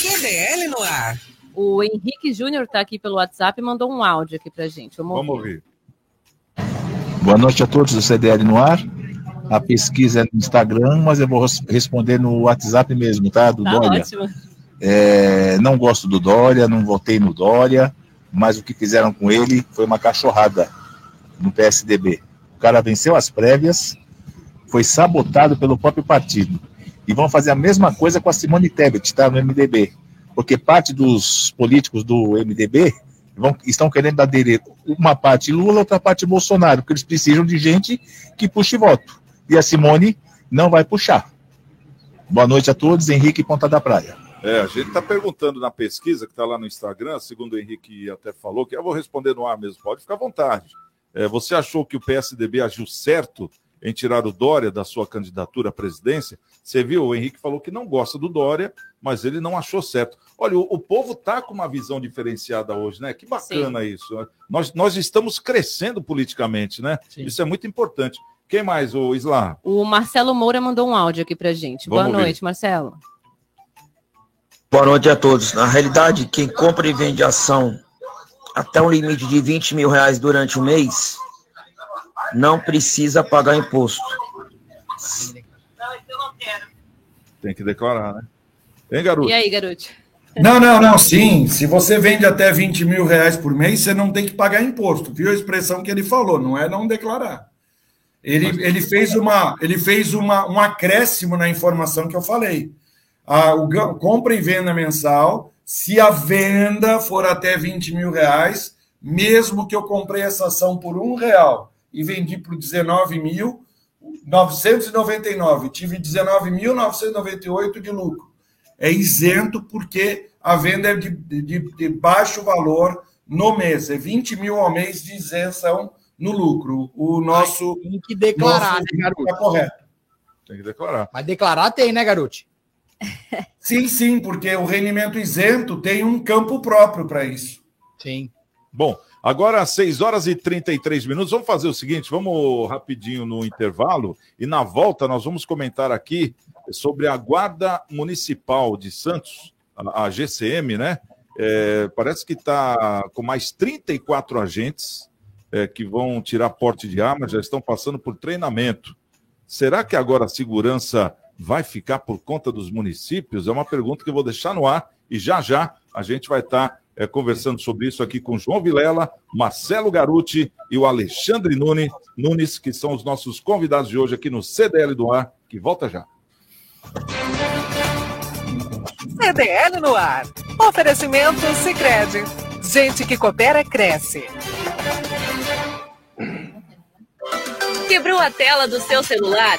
QDL no ar. O Henrique Júnior está aqui pelo WhatsApp e mandou um áudio aqui para gente. Vamos, Vamos ouvir. ouvir. Boa noite a todos do CDL no ar. A pesquisa é no Instagram, mas eu vou responder no WhatsApp mesmo, tá? Do tá Dória. Ótimo. É, não gosto do Dória, não votei no Dória, mas o que fizeram com ele foi uma cachorrada no PSDB. O cara venceu as prévias, foi sabotado pelo próprio partido. E vão fazer a mesma coisa com a Simone Tebet, tá? No MDB. Porque parte dos políticos do MDB vão, estão querendo aderir uma parte Lula, outra parte Bolsonaro, porque eles precisam de gente que puxe voto. E a Simone não vai puxar. Boa noite a todos, Henrique Ponta da Praia. É, a gente está perguntando na pesquisa que está lá no Instagram, segundo o Henrique até falou, que eu vou responder no ar mesmo, pode ficar à vontade. É, você achou que o PSDB agiu certo em tirar o Dória da sua candidatura à presidência? Você viu, o Henrique falou que não gosta do Dória, mas ele não achou certo. Olha, o, o povo está com uma visão diferenciada hoje, né? Que bacana Sim. isso. Né? Nós, nós estamos crescendo politicamente, né? Sim. Isso é muito importante. Quem mais, o Isla? O Marcelo Moura mandou um áudio aqui pra gente. Vamos Boa noite, Marcelo. Boa noite a todos. Na realidade, quem compra e vende ação até um limite de 20 mil reais durante o mês não precisa pagar imposto. Tem que declarar, né? Hein, garoto? E aí, garoto? Não, não, não, sim. Se você vende até 20 mil reais por mês, você não tem que pagar imposto. Viu a expressão que ele falou? Não é não declarar. Ele, ele fez, uma, ele fez uma, um acréscimo na informação que eu falei. A, o, compra e venda mensal, se a venda for até 20 mil reais, mesmo que eu comprei essa ação por um real e vendi por 19.999, tive 19.998 de lucro. É isento porque a venda é de, de, de baixo valor no mês, é 20 mil ao mês de isenção no lucro. O nosso. Ai, tem que declarar, né, garoto? Está correto. Tem que declarar. Mas declarar tem, né, garoto? Sim, sim, porque o rendimento isento tem um campo próprio para isso. Sim. Bom, agora às 6 horas e 33 minutos, vamos fazer o seguinte: vamos rapidinho no intervalo e na volta nós vamos comentar aqui sobre a Guarda Municipal de Santos, a, a GCM, né? É, parece que está com mais 34 agentes é, que vão tirar porte de arma, já estão passando por treinamento. Será que agora a segurança vai ficar por conta dos municípios? É uma pergunta que eu vou deixar no ar e já já a gente vai estar tá, é, conversando sobre isso aqui com João Vilela, Marcelo Garuti e o Alexandre Nunes, Nunes, que são os nossos convidados de hoje aqui no CDL do Ar, que volta já. CDL no ar. Oferecimento Sicredi. Gente que coopera cresce. Quebrou a tela do seu celular?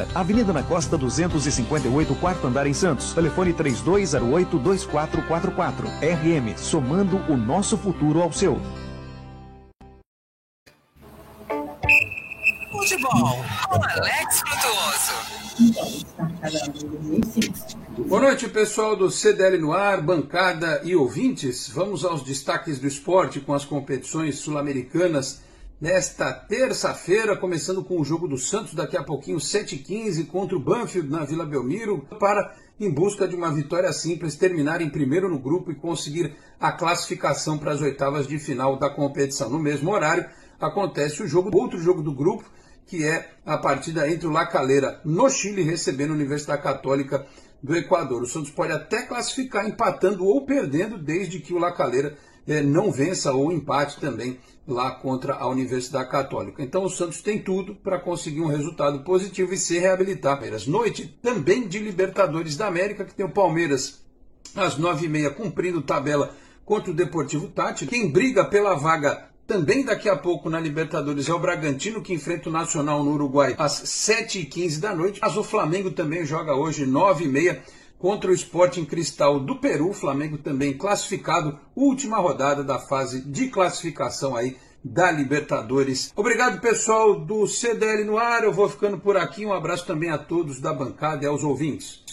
Avenida na Costa 258, quarto andar em Santos. Telefone 3208-2444. RM, somando o nosso futuro ao seu. Futebol com Alex Frutuoso. Boa noite, pessoal do CDL no ar, bancada e ouvintes. Vamos aos destaques do esporte com as competições sul-americanas nesta terça-feira, começando com o jogo do Santos, daqui a pouquinho, 7h15, contra o Banfield na Vila Belmiro, para, em busca de uma vitória simples, terminar em primeiro no grupo e conseguir a classificação para as oitavas de final da competição. No mesmo horário, acontece o jogo, outro jogo do grupo, que é a partida entre o La Calera no Chile, recebendo a Universidade Católica do Equador. O Santos pode até classificar empatando ou perdendo, desde que o La Calera eh, não vença ou empate também lá contra a Universidade Católica. Então o Santos tem tudo para conseguir um resultado positivo e se reabilitar. Palmeiras. Noite também de Libertadores da América, que tem o Palmeiras às nove e meia cumprindo tabela contra o Deportivo Tati. Quem briga pela vaga também daqui a pouco na Libertadores é o Bragantino, que enfrenta o Nacional no Uruguai às sete e quinze da noite. Mas o Flamengo também joga hoje nove e meia contra o Sporting Cristal do Peru, Flamengo também classificado, última rodada da fase de classificação aí da Libertadores. Obrigado, pessoal do CDL no ar. Eu vou ficando por aqui. Um abraço também a todos da bancada e aos ouvintes.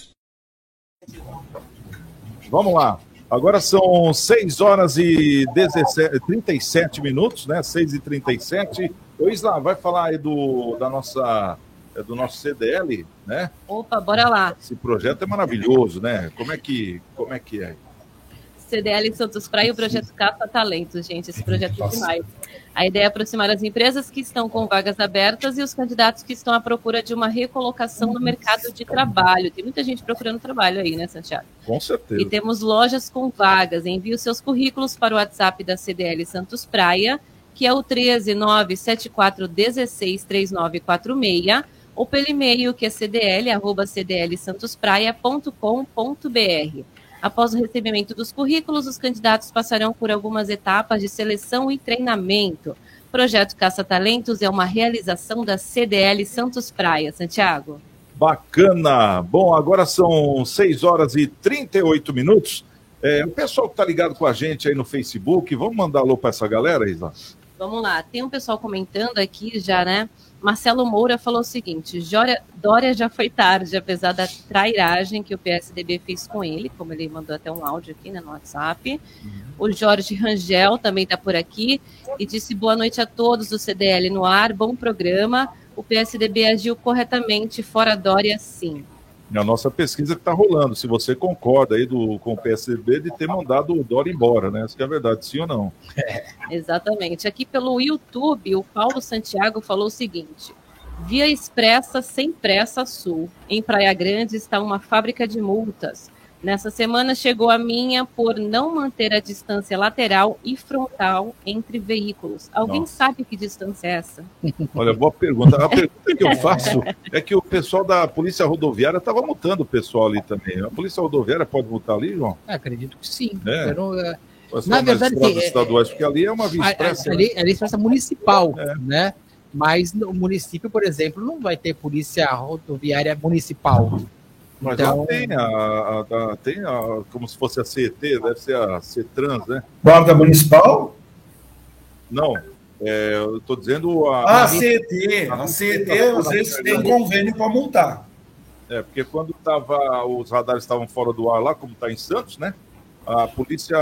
Vamos lá. Agora são 6 horas e 17, 37 minutos, né? 6 e 37. O Isla, vai falar aí do, da nossa é do nosso CDL, né? Opa, bora lá. Esse projeto é maravilhoso, né? Como é que, como é, que é? CDL Santos Praia e o projeto Caça Talentos, gente. Esse projeto é demais. A ideia é aproximar as empresas que estão com vagas abertas e os candidatos que estão à procura de uma recolocação no mercado de trabalho. Tem muita gente procurando trabalho aí, né, Santiago? Com certeza. E temos lojas com vagas. Envie os seus currículos para o WhatsApp da CDL Santos Praia, que é o 13974163946 ou pelo e-mail que é cdl@cdlsantospraia.com.br. Após o recebimento dos currículos, os candidatos passarão por algumas etapas de seleção e treinamento. O projeto Caça Talentos é uma realização da CDL Santos Praia. Santiago. Bacana. Bom, agora são 6 horas e 38 minutos. É, o pessoal que está ligado com a gente aí no Facebook, vamos mandar alô para essa galera, Isa? Vamos lá. Tem um pessoal comentando aqui já, né? Marcelo Moura falou o seguinte: Dória já foi tarde, apesar da trairagem que o PSDB fez com ele, como ele mandou até um áudio aqui né, no WhatsApp. Uhum. O Jorge Rangel também está por aqui e disse boa noite a todos do CDL no ar, bom programa. O PSDB agiu corretamente, fora Dória, sim a nossa pesquisa que está rolando, se você concorda aí do, com o PSDB de ter mandado o Dória embora, né? Isso que é verdade, sim ou não? É. Exatamente. Aqui pelo YouTube, o Paulo Santiago falou o seguinte: Via Expressa sem pressa sul. Em Praia Grande está uma fábrica de multas. Nessa semana chegou a minha por não manter a distância lateral e frontal entre veículos. Alguém Nossa. sabe que distância é essa? Olha, boa pergunta. A pergunta que eu [LAUGHS] faço é que o pessoal da Polícia Rodoviária estava multando o pessoal ali também. A Polícia Rodoviária pode multar ali, João? É, acredito que sim. É. Não, é... Na verdade, tem, estaduais, porque ali é uma via expressa. Ali, ali é expressa municipal, é. né? Mas o município, por exemplo, não vai ter polícia rodoviária municipal. Mas então... lá tem a, a, a, tem a, como se fosse a CET, deve ser a CETRANS, né? Guarda Municipal? Não, é, eu estou dizendo a. Ah, a CET. A, CET, às vezes, tem convênio para multar. É, porque quando tava, os radares estavam fora do ar lá, como está em Santos, né? A polícia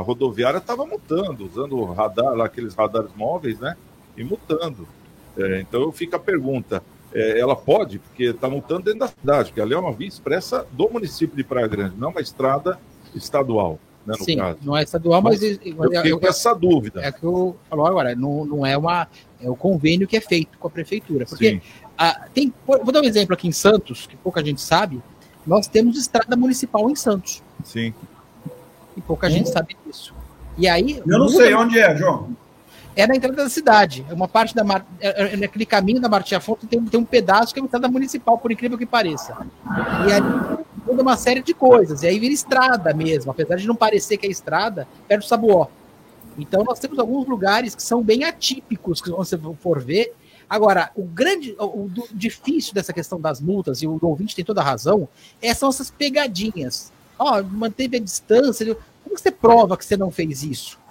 rodoviária estava multando, usando radar, lá, aqueles radares móveis, né? E multando. É, então fica a pergunta: é, ela pode, porque está multando dentro da cidade, porque ali é uma via expressa do município de Praia Grande, não uma estrada estadual. Né, Sim, caso. não é estadual, mas, mas eu fiquei com essa dúvida. É que eu falo agora, não, não é uma é o convênio que é feito com a prefeitura, porque a, tem, vou dar um exemplo aqui em Santos, que pouca gente sabe, nós temos estrada municipal em Santos. Sim. E pouca hum. gente sabe disso. E aí. Eu não sei onde é, João é na entrada da cidade. É uma parte da é, é, naquele caminho da Martim Afonso tem, tem um pedaço que é uma estrada municipal, por incrível que pareça. E aí muda uma série de coisas. E aí vira estrada mesmo, apesar de não parecer que é estrada, perto do Sabuó. Então nós temos alguns lugares que são bem atípicos, que você for ver. Agora, o grande, o, o difícil dessa questão das multas, e o ouvinte tem toda a razão, é, são essas pegadinhas. Ó, oh, manteve a distância. Como você prova que você não fez isso?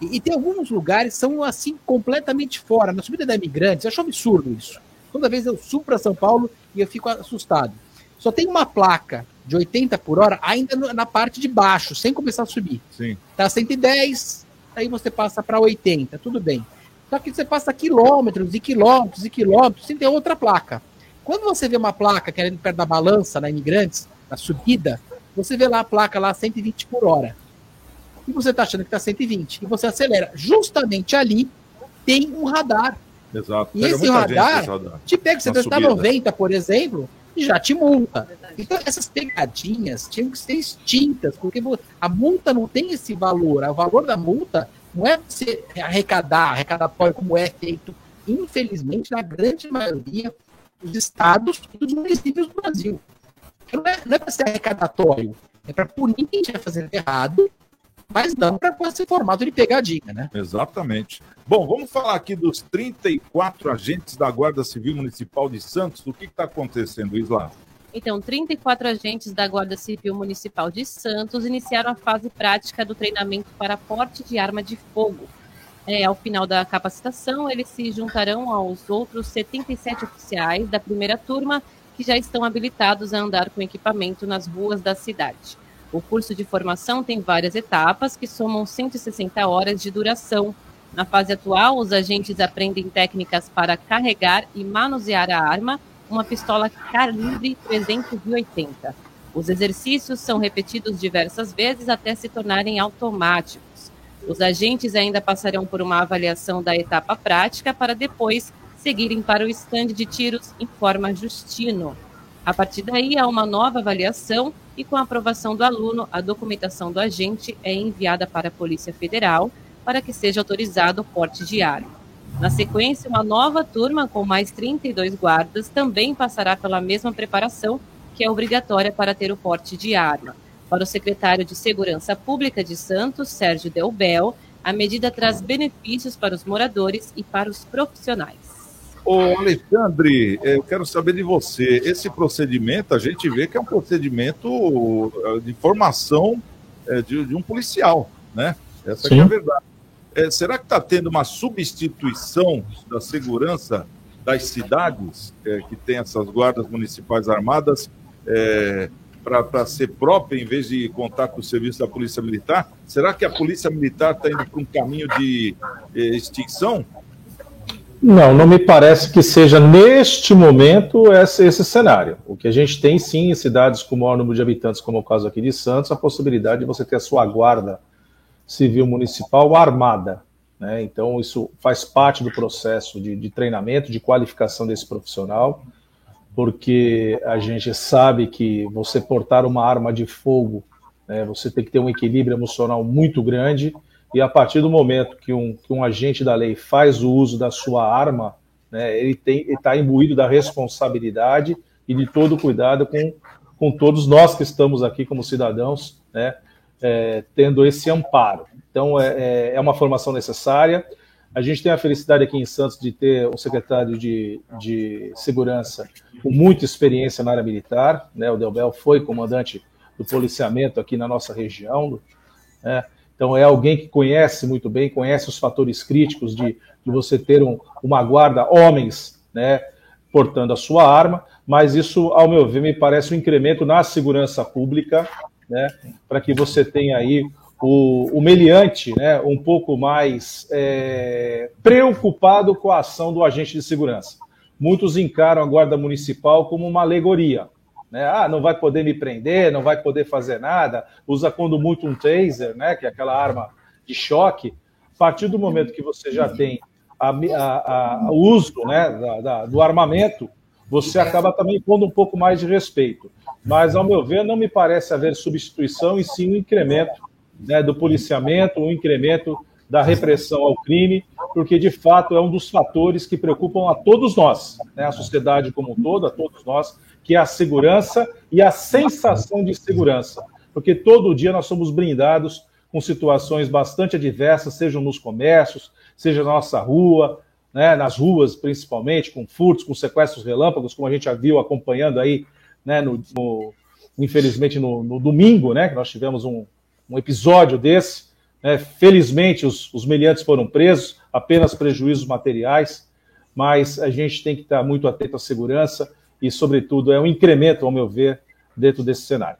E, e, tem alguns lugares que são assim completamente fora. Na subida da Imigrantes, eu acho absurdo isso. Toda vez eu subo para São Paulo e eu fico assustado. Só tem uma placa de 80 por hora ainda na parte de baixo, sem começar a subir. Sim. Tá 110, aí você passa para 80, tudo bem. Só que você passa quilômetros e quilômetros e quilômetros sem ter outra placa. Quando você vê uma placa que é perto da balança na Imigrantes, na subida, você vê lá a placa lá 120 por hora e você está achando que está 120, e você acelera. Justamente ali tem um radar. Exato. E esse radar, radar, te pega, você está 90, por exemplo, e já te multa. Então, essas pegadinhas tinham que ser extintas, porque a multa não tem esse valor. O valor da multa não é você arrecadar, arrecadatório como é feito, infelizmente, na grande maioria dos estados e dos municípios do Brasil. Não é, não é para ser arrecadatório, é para punir quem estiver fazendo errado mas não para ser formato de pegadinha, né? Exatamente. Bom, vamos falar aqui dos 34 agentes da Guarda Civil Municipal de Santos. O que está acontecendo, Isla? Então, 34 agentes da Guarda Civil Municipal de Santos iniciaram a fase prática do treinamento para porte de arma de fogo. É, ao final da capacitação, eles se juntarão aos outros 77 oficiais da primeira turma que já estão habilitados a andar com equipamento nas ruas da cidade. O curso de formação tem várias etapas que somam 160 horas de duração. Na fase atual, os agentes aprendem técnicas para carregar e manusear a arma, uma pistola calibre 380. Os exercícios são repetidos diversas vezes até se tornarem automáticos. Os agentes ainda passarão por uma avaliação da etapa prática para depois seguirem para o estande de tiros, informa Justino. A partir daí, há uma nova avaliação e, com a aprovação do aluno, a documentação do agente é enviada para a Polícia Federal para que seja autorizado o porte de arma. Na sequência, uma nova turma com mais 32 guardas também passará pela mesma preparação que é obrigatória para ter o porte de arma. Para o secretário de Segurança Pública de Santos, Sérgio Delbel, a medida traz benefícios para os moradores e para os profissionais. Ô Alexandre, eu quero saber de você. Esse procedimento, a gente vê que é um procedimento eh, de formação eh, de, de um policial, né? Essa é a verdade. É, será que está tendo uma substituição da segurança das cidades é, que tem essas guardas municipais armadas é, para ser própria em vez de contar com o serviço da Polícia Militar? Será que a Polícia Militar está indo para um caminho de extinção? Não, não me parece que seja neste momento esse, esse cenário. O que a gente tem sim em cidades com maior número de habitantes, como é o caso aqui de Santos, a possibilidade de você ter a sua guarda civil municipal armada. Né? Então, isso faz parte do processo de, de treinamento, de qualificação desse profissional, porque a gente sabe que você portar uma arma de fogo, né, você tem que ter um equilíbrio emocional muito grande, e a partir do momento que um, que um agente da lei faz o uso da sua arma, né, ele está imbuído da responsabilidade e de todo o cuidado com, com todos nós que estamos aqui como cidadãos, né, é, tendo esse amparo. Então, é, é, é uma formação necessária. A gente tem a felicidade aqui em Santos de ter um secretário de, de segurança com muita experiência na área militar. Né? O Delbel foi comandante do policiamento aqui na nossa região. Né? Então, é alguém que conhece muito bem, conhece os fatores críticos de, de você ter um, uma guarda, homens, né, portando a sua arma, mas isso, ao meu ver, me parece um incremento na segurança pública né, para que você tenha aí o, o meliante né, um pouco mais é, preocupado com a ação do agente de segurança. Muitos encaram a guarda municipal como uma alegoria. Né? Ah, não vai poder me prender, não vai poder fazer nada, usa quando muito um taser, né, que é aquela arma de choque. A partir do momento que você já tem o uso né, da, da, do armamento, você acaba também pondo um pouco mais de respeito. Mas, ao meu ver, não me parece haver substituição e sim um incremento né, do policiamento, um incremento da repressão ao crime, porque de fato é um dos fatores que preocupam a todos nós, né, a sociedade como um todo, a todos nós, que é a segurança e a sensação de segurança, porque todo dia nós somos brindados com situações bastante adversas, sejam nos comércios, seja na nossa rua, né, nas ruas principalmente, com furtos, com sequestros relâmpagos, como a gente já viu acompanhando aí né, no, no infelizmente no, no, domingo, né, que nós tivemos um, um episódio desse. Né, felizmente os, os meliantes foram presos, apenas prejuízos materiais, mas a gente tem que estar muito atento à segurança e, sobretudo, é um incremento, ao meu ver, dentro desse cenário.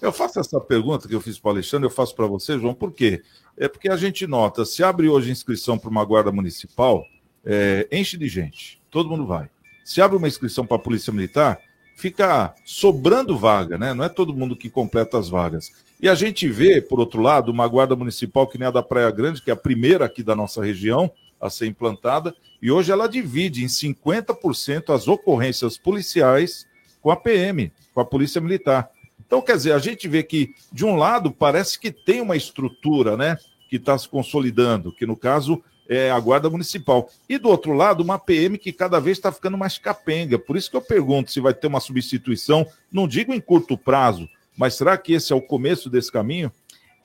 Eu faço essa pergunta que eu fiz para o Alexandre, eu faço para você, João, por quê? É porque a gente nota, se abre hoje inscrição para uma guarda municipal, é, enche de gente, todo mundo vai. Se abre uma inscrição para a Polícia Militar, fica sobrando vaga, né? Não é todo mundo que completa as vagas. E a gente vê, por outro lado, uma guarda municipal que nem a da Praia Grande, que é a primeira aqui da nossa região a ser implantada, e hoje ela divide em 50% as ocorrências policiais com a PM, com a Polícia Militar. Então, quer dizer, a gente vê que, de um lado, parece que tem uma estrutura, né, que está se consolidando, que no caso é, a Guarda Municipal. E do outro lado, uma PM que cada vez está ficando mais capenga. Por isso que eu pergunto se vai ter uma substituição, não digo em curto prazo, mas será que esse é o começo desse caminho?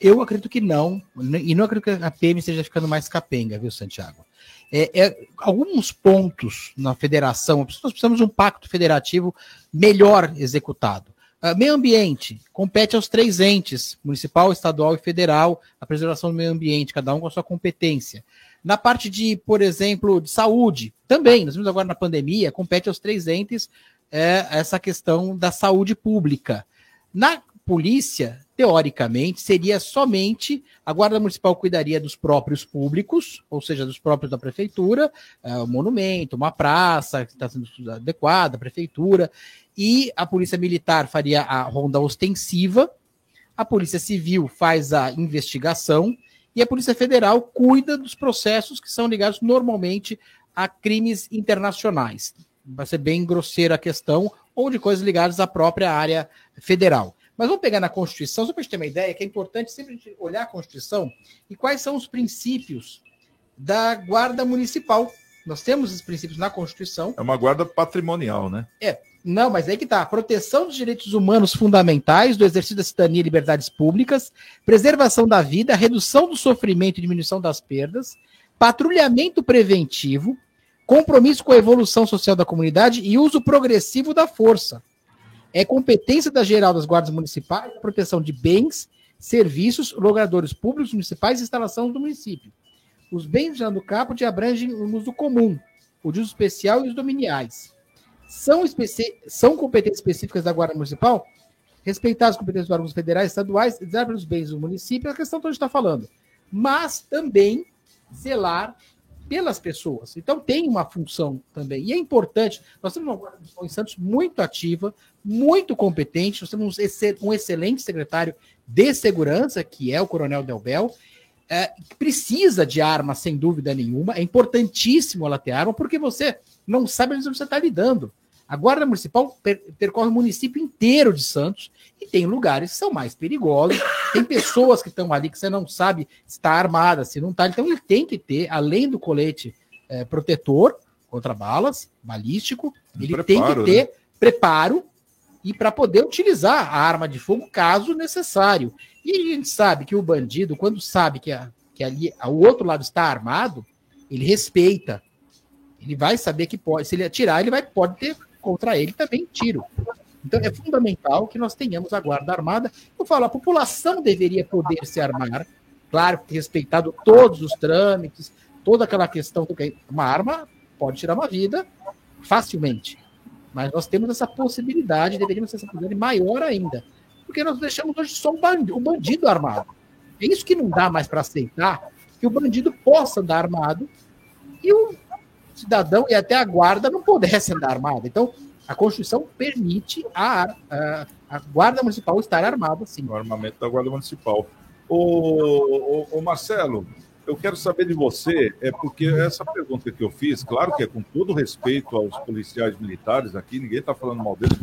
Eu acredito que não, e não acredito que a PM esteja ficando mais capenga, viu, Santiago? É, é, alguns pontos na federação, nós precisamos de um pacto federativo melhor executado. Uh, meio ambiente compete aos três entes, municipal, estadual e federal, a preservação do meio ambiente, cada um com a sua competência. Na parte de, por exemplo, de saúde, também, nós vimos agora na pandemia, compete aos três entes é, essa questão da saúde pública. Na polícia, teoricamente, seria somente a Guarda Municipal cuidaria dos próprios públicos, ou seja, dos próprios da prefeitura, é, um monumento, uma praça que está sendo adequada, a prefeitura, e a Polícia Militar faria a ronda ostensiva, a Polícia Civil faz a investigação e a Polícia Federal cuida dos processos que são ligados normalmente a crimes internacionais. Vai ser bem grosseira a questão, ou de coisas ligadas à própria área federal. Mas vamos pegar na Constituição, só para a gente ter uma ideia, que é importante sempre olhar a Constituição e quais são os princípios da Guarda Municipal. Nós temos esses princípios na Constituição. É uma guarda patrimonial, né? É. Não, mas aí que tá. Proteção dos direitos humanos fundamentais, do exercício da cidadania e liberdades públicas, preservação da vida, redução do sofrimento e diminuição das perdas, patrulhamento preventivo, compromisso com a evolução social da comunidade e uso progressivo da força. É competência da geral das guardas municipais a proteção de bens, serviços, logradores públicos municipais e instalação do município. Os bens do caput abrangem o uso comum, o de uso especial e os dominiais. São, são competências específicas da Guarda Municipal, respeitar as competências dos órgãos federais, estaduais, zelar pelos bens do município, é a questão que a gente está falando. Mas também zelar pelas pessoas. Então tem uma função também. E é importante, nós temos uma Guarda Municipal em Santos muito ativa, muito competente, nós temos um excelente secretário de segurança, que é o Coronel Delbel, é, precisa de arma, sem dúvida nenhuma. É importantíssimo ela ter arma, porque você não sabe onde você está lidando. A Guarda Municipal per percorre o município inteiro de Santos e tem lugares que são mais perigosos. Tem pessoas que estão ali que você não sabe se está armada, se não está. Então ele tem que ter, além do colete é, protetor contra balas, balístico, ele preparo, tem que ter né? preparo e para poder utilizar a arma de fogo caso necessário. E a gente sabe que o bandido, quando sabe que, a, que ali o outro lado está armado, ele respeita. Ele vai saber que pode, se ele atirar, ele vai pode ter contra ele também tiro. Então é fundamental que nós tenhamos a guarda armada. Eu falo, a população deveria poder se armar, claro, respeitado todos os trâmites, toda aquela questão. Uma arma pode tirar uma vida facilmente. Mas nós temos essa possibilidade, deveríamos ter essa possibilidade maior ainda. Porque nós deixamos hoje só o bandido, bandido armado. É isso que não dá mais para aceitar, que o bandido possa andar armado e o cidadão e até a guarda não pudesse andar armado. Então, a Constituição permite a, a, a Guarda Municipal estar armada, sim. O armamento da Guarda Municipal. O, o Marcelo, eu quero saber de você, é porque essa pergunta que eu fiz, claro que é com todo respeito aos policiais militares aqui, ninguém está falando mal deles,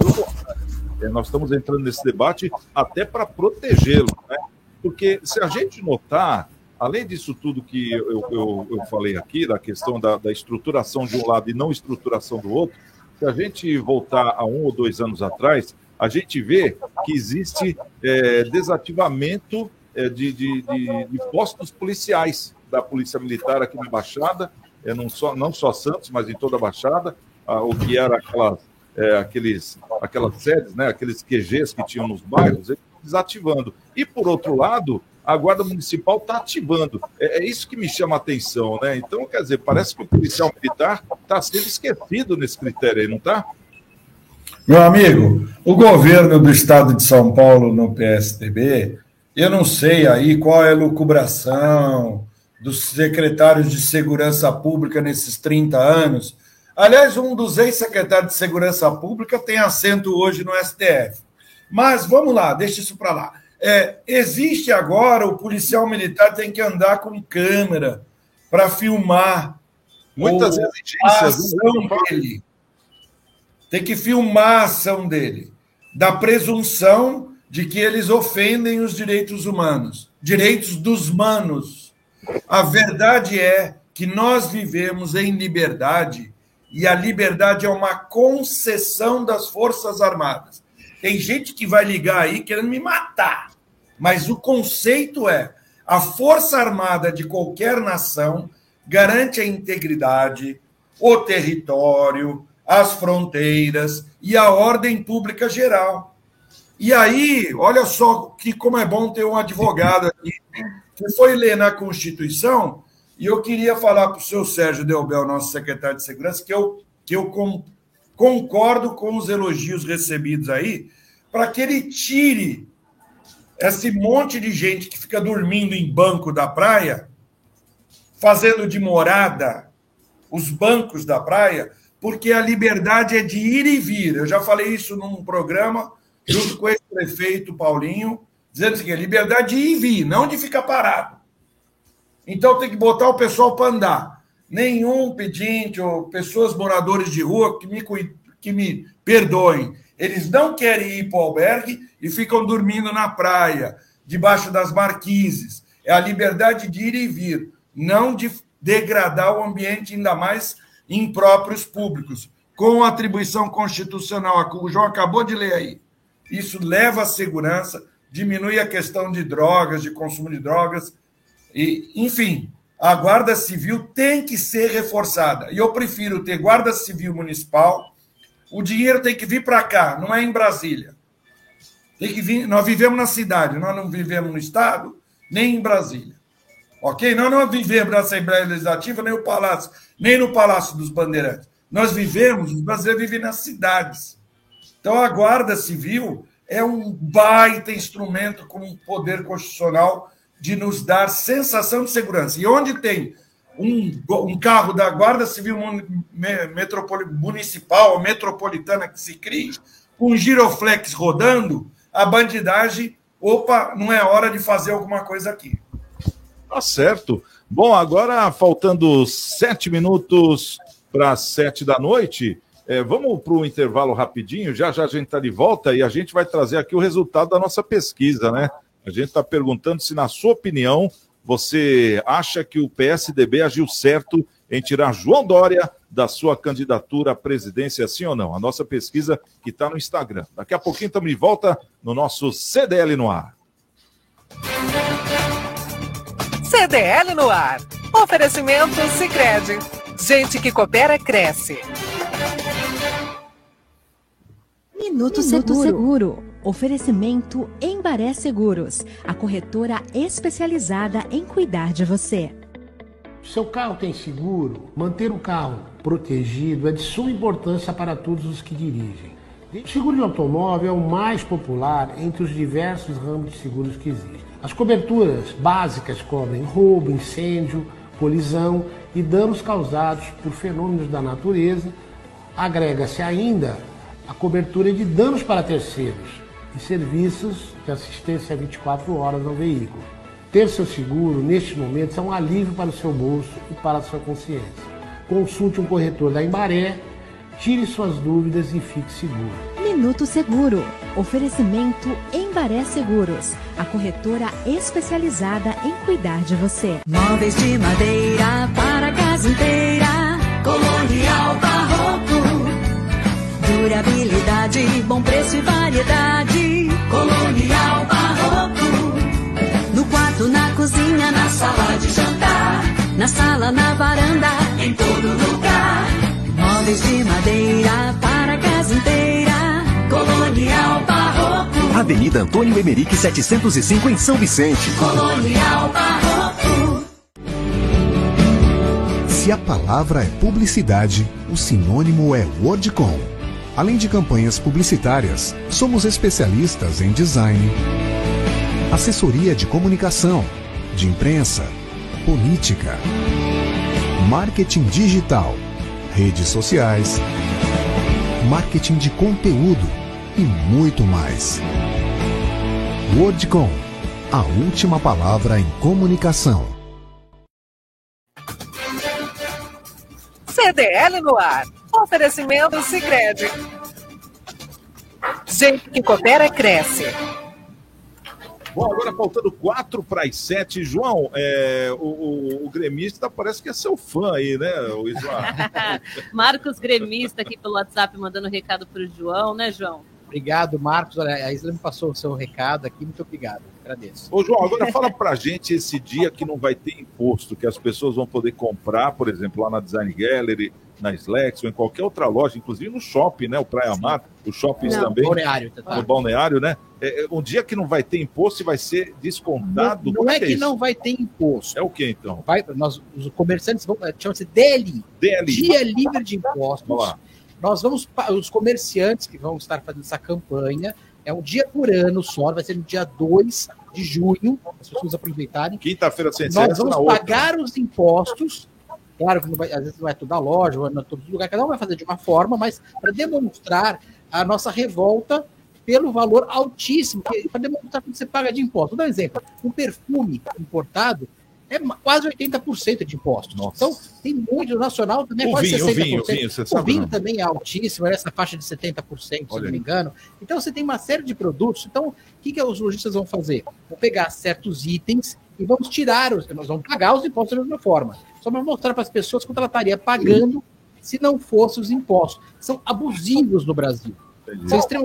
é, nós estamos entrando nesse debate até para protegê-los, né? Porque se a gente notar, além disso tudo que eu, eu, eu falei aqui, da questão da, da, estruturação de um lado e não estruturação do outro, se a gente voltar a um ou dois anos atrás, a gente vê que existe é, desativamento é, de, de, de, de, postos policiais da Polícia Militar aqui na Baixada, é, não, só, não só Santos, mas em toda a Baixada, a, o que era aquelas, é, aqueles, aquelas sedes, né, aqueles QGs que tinham nos bairros, desativando. E, por outro lado, a Guarda Municipal está ativando. É, é, isso que me chama a atenção, né? Então, quer dizer, parece que o policial militar está sendo esquecido nesse critério aí, não está? Meu amigo, o governo do estado de São Paulo no PSDB eu não sei aí qual é a lucubração dos secretários de segurança pública nesses 30 anos. Aliás, um dos ex-secretários de segurança pública tem assento hoje no STF. Mas vamos lá, deixa isso para lá. É, existe agora, o policial militar tem que andar com câmera para filmar muitas exigências a ação dele. Tem que filmar a ação dele. Da presunção de que eles ofendem os direitos humanos, direitos dos manos. A verdade é que nós vivemos em liberdade e a liberdade é uma concessão das Forças Armadas. Tem gente que vai ligar aí querendo me matar, mas o conceito é: a Força Armada de qualquer nação garante a integridade, o território, as fronteiras e a ordem pública geral. E aí, olha só que como é bom ter um advogado aqui que foi ler na Constituição, e eu queria falar para o seu Sérgio Delbel, nosso secretário de Segurança, que eu, que eu com, concordo com os elogios recebidos aí, para que ele tire esse monte de gente que fica dormindo em banco da praia, fazendo de morada os bancos da praia, porque a liberdade é de ir e vir. Eu já falei isso num programa junto com esse prefeito Paulinho, dizendo assim, liberdade de ir e vir, não de ficar parado. Então tem que botar o pessoal para andar. Nenhum pedinte ou pessoas moradores de rua que me, que me perdoem. Eles não querem ir para o albergue e ficam dormindo na praia, debaixo das marquises. É a liberdade de ir e vir, não de degradar o ambiente ainda mais em próprios públicos, com atribuição constitucional, que o João acabou de ler aí. Isso leva à segurança, diminui a questão de drogas, de consumo de drogas, e, enfim, a Guarda Civil tem que ser reforçada. E eu prefiro ter Guarda Civil Municipal. O dinheiro tem que vir para cá, não é em Brasília. Tem que vir, nós vivemos na cidade, nós não vivemos no Estado, nem em Brasília. Ok? Nós não vivemos na Assembleia Legislativa, nem no Palácio, nem no Palácio dos Bandeirantes. Nós vivemos, os brasileiros vivem nas cidades. Então a Guarda Civil é um baita instrumento com poder constitucional de nos dar sensação de segurança. E onde tem um, um carro da Guarda Civil Municipal ou Metropolitana que se crie, com um giroflex rodando, a bandidagem, opa, não é hora de fazer alguma coisa aqui. Tá certo. Bom, agora faltando sete minutos para sete da noite, é, vamos para o intervalo rapidinho. Já já a gente está de volta e a gente vai trazer aqui o resultado da nossa pesquisa, né? A gente está perguntando se, na sua opinião, você acha que o PSDB agiu certo em tirar João Dória da sua candidatura à presidência, sim ou não? A nossa pesquisa que está no Instagram. Daqui a pouquinho estamos de volta no nosso CDL no ar. CDL no ar. Oferecimento Sicredi. Gente que coopera cresce. Minuto, Minuto Seguro. Seguro. Oferecimento Embaré Seguros, a corretora especializada em cuidar de você. Seu carro tem seguro? Manter o carro protegido é de suma importância para todos os que dirigem. O seguro de automóvel é o mais popular entre os diversos ramos de seguros que existem. As coberturas básicas cobrem roubo, incêndio, colisão e danos causados por fenômenos da natureza. Agrega-se ainda a cobertura de danos para terceiros e serviços de assistência 24 horas ao veículo. Ter seu seguro, neste momento, é um alívio para o seu bolso e para a sua consciência. Consulte um corretor da Embaré Tire suas dúvidas e fique seguro. Minuto Seguro. Oferecimento Embaré Seguros, a corretora especializada em cuidar de você. Móveis de madeira para a casa inteira. Colonial Barroco. Durabilidade, bom preço e variedade. Colonial Barroco. No quarto, na cozinha, na sala de jantar. Na sala, na varanda, em todo lugar Móveis de madeira para a casa inteira. Colonial Barroco. Avenida Antônio Emerick 705 em São Vicente. Colonial Barroco. Se a palavra é publicidade, o sinônimo é Wordcom. Além de campanhas publicitárias, somos especialistas em design, assessoria de comunicação, de imprensa, política, marketing digital redes sociais, marketing de conteúdo e muito mais. Wordcom, a última palavra em comunicação. CDL no ar. Oferecimento Sicredi. Gente que coopera cresce. Bom, agora faltando quatro para as sete. João, é, o, o, o, gremista parece que é seu fã aí, né, o [LAUGHS] Marcos Gremista aqui pelo WhatsApp mandando recado para o João, né, João? Obrigado, Marcos. Olha, a Isla me passou o seu recado aqui. Muito obrigado. Agradeço. Ô, João, agora fala pra gente esse dia que não vai ter imposto, que as pessoas vão poder comprar, por exemplo, lá na Design Gallery, na Slex ou em qualquer outra loja, inclusive no shopping, né? O Praia Mar, os shoppings não, também. Balneário, tá, No balneário, né? É, é, um dia que não vai ter imposto e vai ser descontado. Não, não é, é, que não vai ter imposto. É o que então? Vai, nós, os comerciantes vão. Chama-se DLI. DLI. Dia Livre de Impostos. Vamos lá. Nós vamos, os comerciantes que vão estar fazendo essa campanha, é um dia por ano só, vai ser no dia 2 de junho, as pessoas aproveitarem. Quinta-feira sem Nós vamos pagar outra. os impostos. Claro que vai, às vezes não é toda a loja, não é todo lugar, cada um vai fazer de uma forma, mas para demonstrar a nossa revolta pelo valor altíssimo, para demonstrar que você paga de imposto. Vou dar um exemplo: um perfume importado é quase 80% de impostos. Nossa. Então, tem muito nacional também, é quase vinho, 60%. O vinho, o vinho, o vinho também é altíssimo, é essa faixa de 70%, se Olha não me engano. Então, você tem uma série de produtos. Então, o que, que os lojistas vão fazer? Vão pegar certos itens e vamos tirar, os, nós vamos pagar os impostos da mesma forma. Só para mostrar para as pessoas quanto ela estaria pagando se não fossem os impostos. São abusivos no Brasil.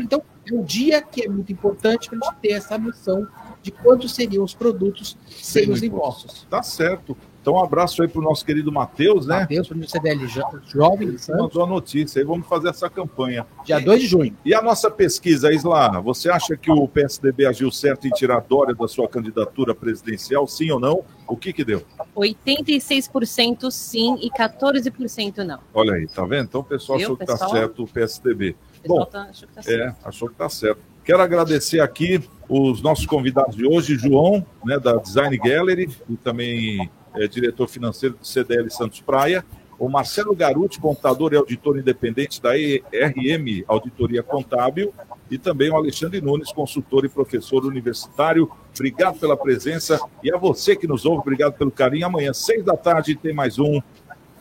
Então, é um dia que é muito importante para a gente ter essa noção de quantos seriam os produtos sem, sem os impostos. Tá certo. Então, um abraço aí para o nosso querido Matheus, né? Matheus, para o CDL Jovem. Ele mandou a notícia aí, vamos fazer essa campanha. Dia 2 de junho. E a nossa pesquisa, Isla, você acha que o PSDB agiu certo em tirar Dória da sua candidatura presidencial, sim ou não? O que que deu? 86% sim e 14% não. Olha aí, tá vendo? Então o pessoal Viu, achou que tá pessoal? tá certo o PSDB. O Bom, tá, achou que tá certo. É, achou que tá certo. Quero agradecer aqui os nossos convidados de hoje, João, né, da Design Gallery, e também é, diretor financeiro do CDL Santos Praia, o Marcelo Garuti, contador e auditor independente da RM Auditoria Contábil, e também o Alexandre Nunes, consultor e professor universitário. Obrigado pela presença e a você que nos ouve, obrigado pelo carinho. Amanhã, seis da tarde, tem mais um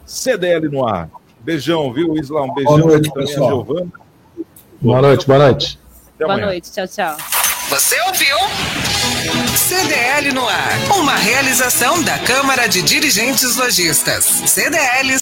CDL no ar. Beijão, viu, Isla? Um beijão boa noite, pessoal. Boa noite, boa noite. boa noite, tchau, tchau. Você ouviu? CDL no ar. Uma realização da Câmara de Dirigentes Lojistas. CDL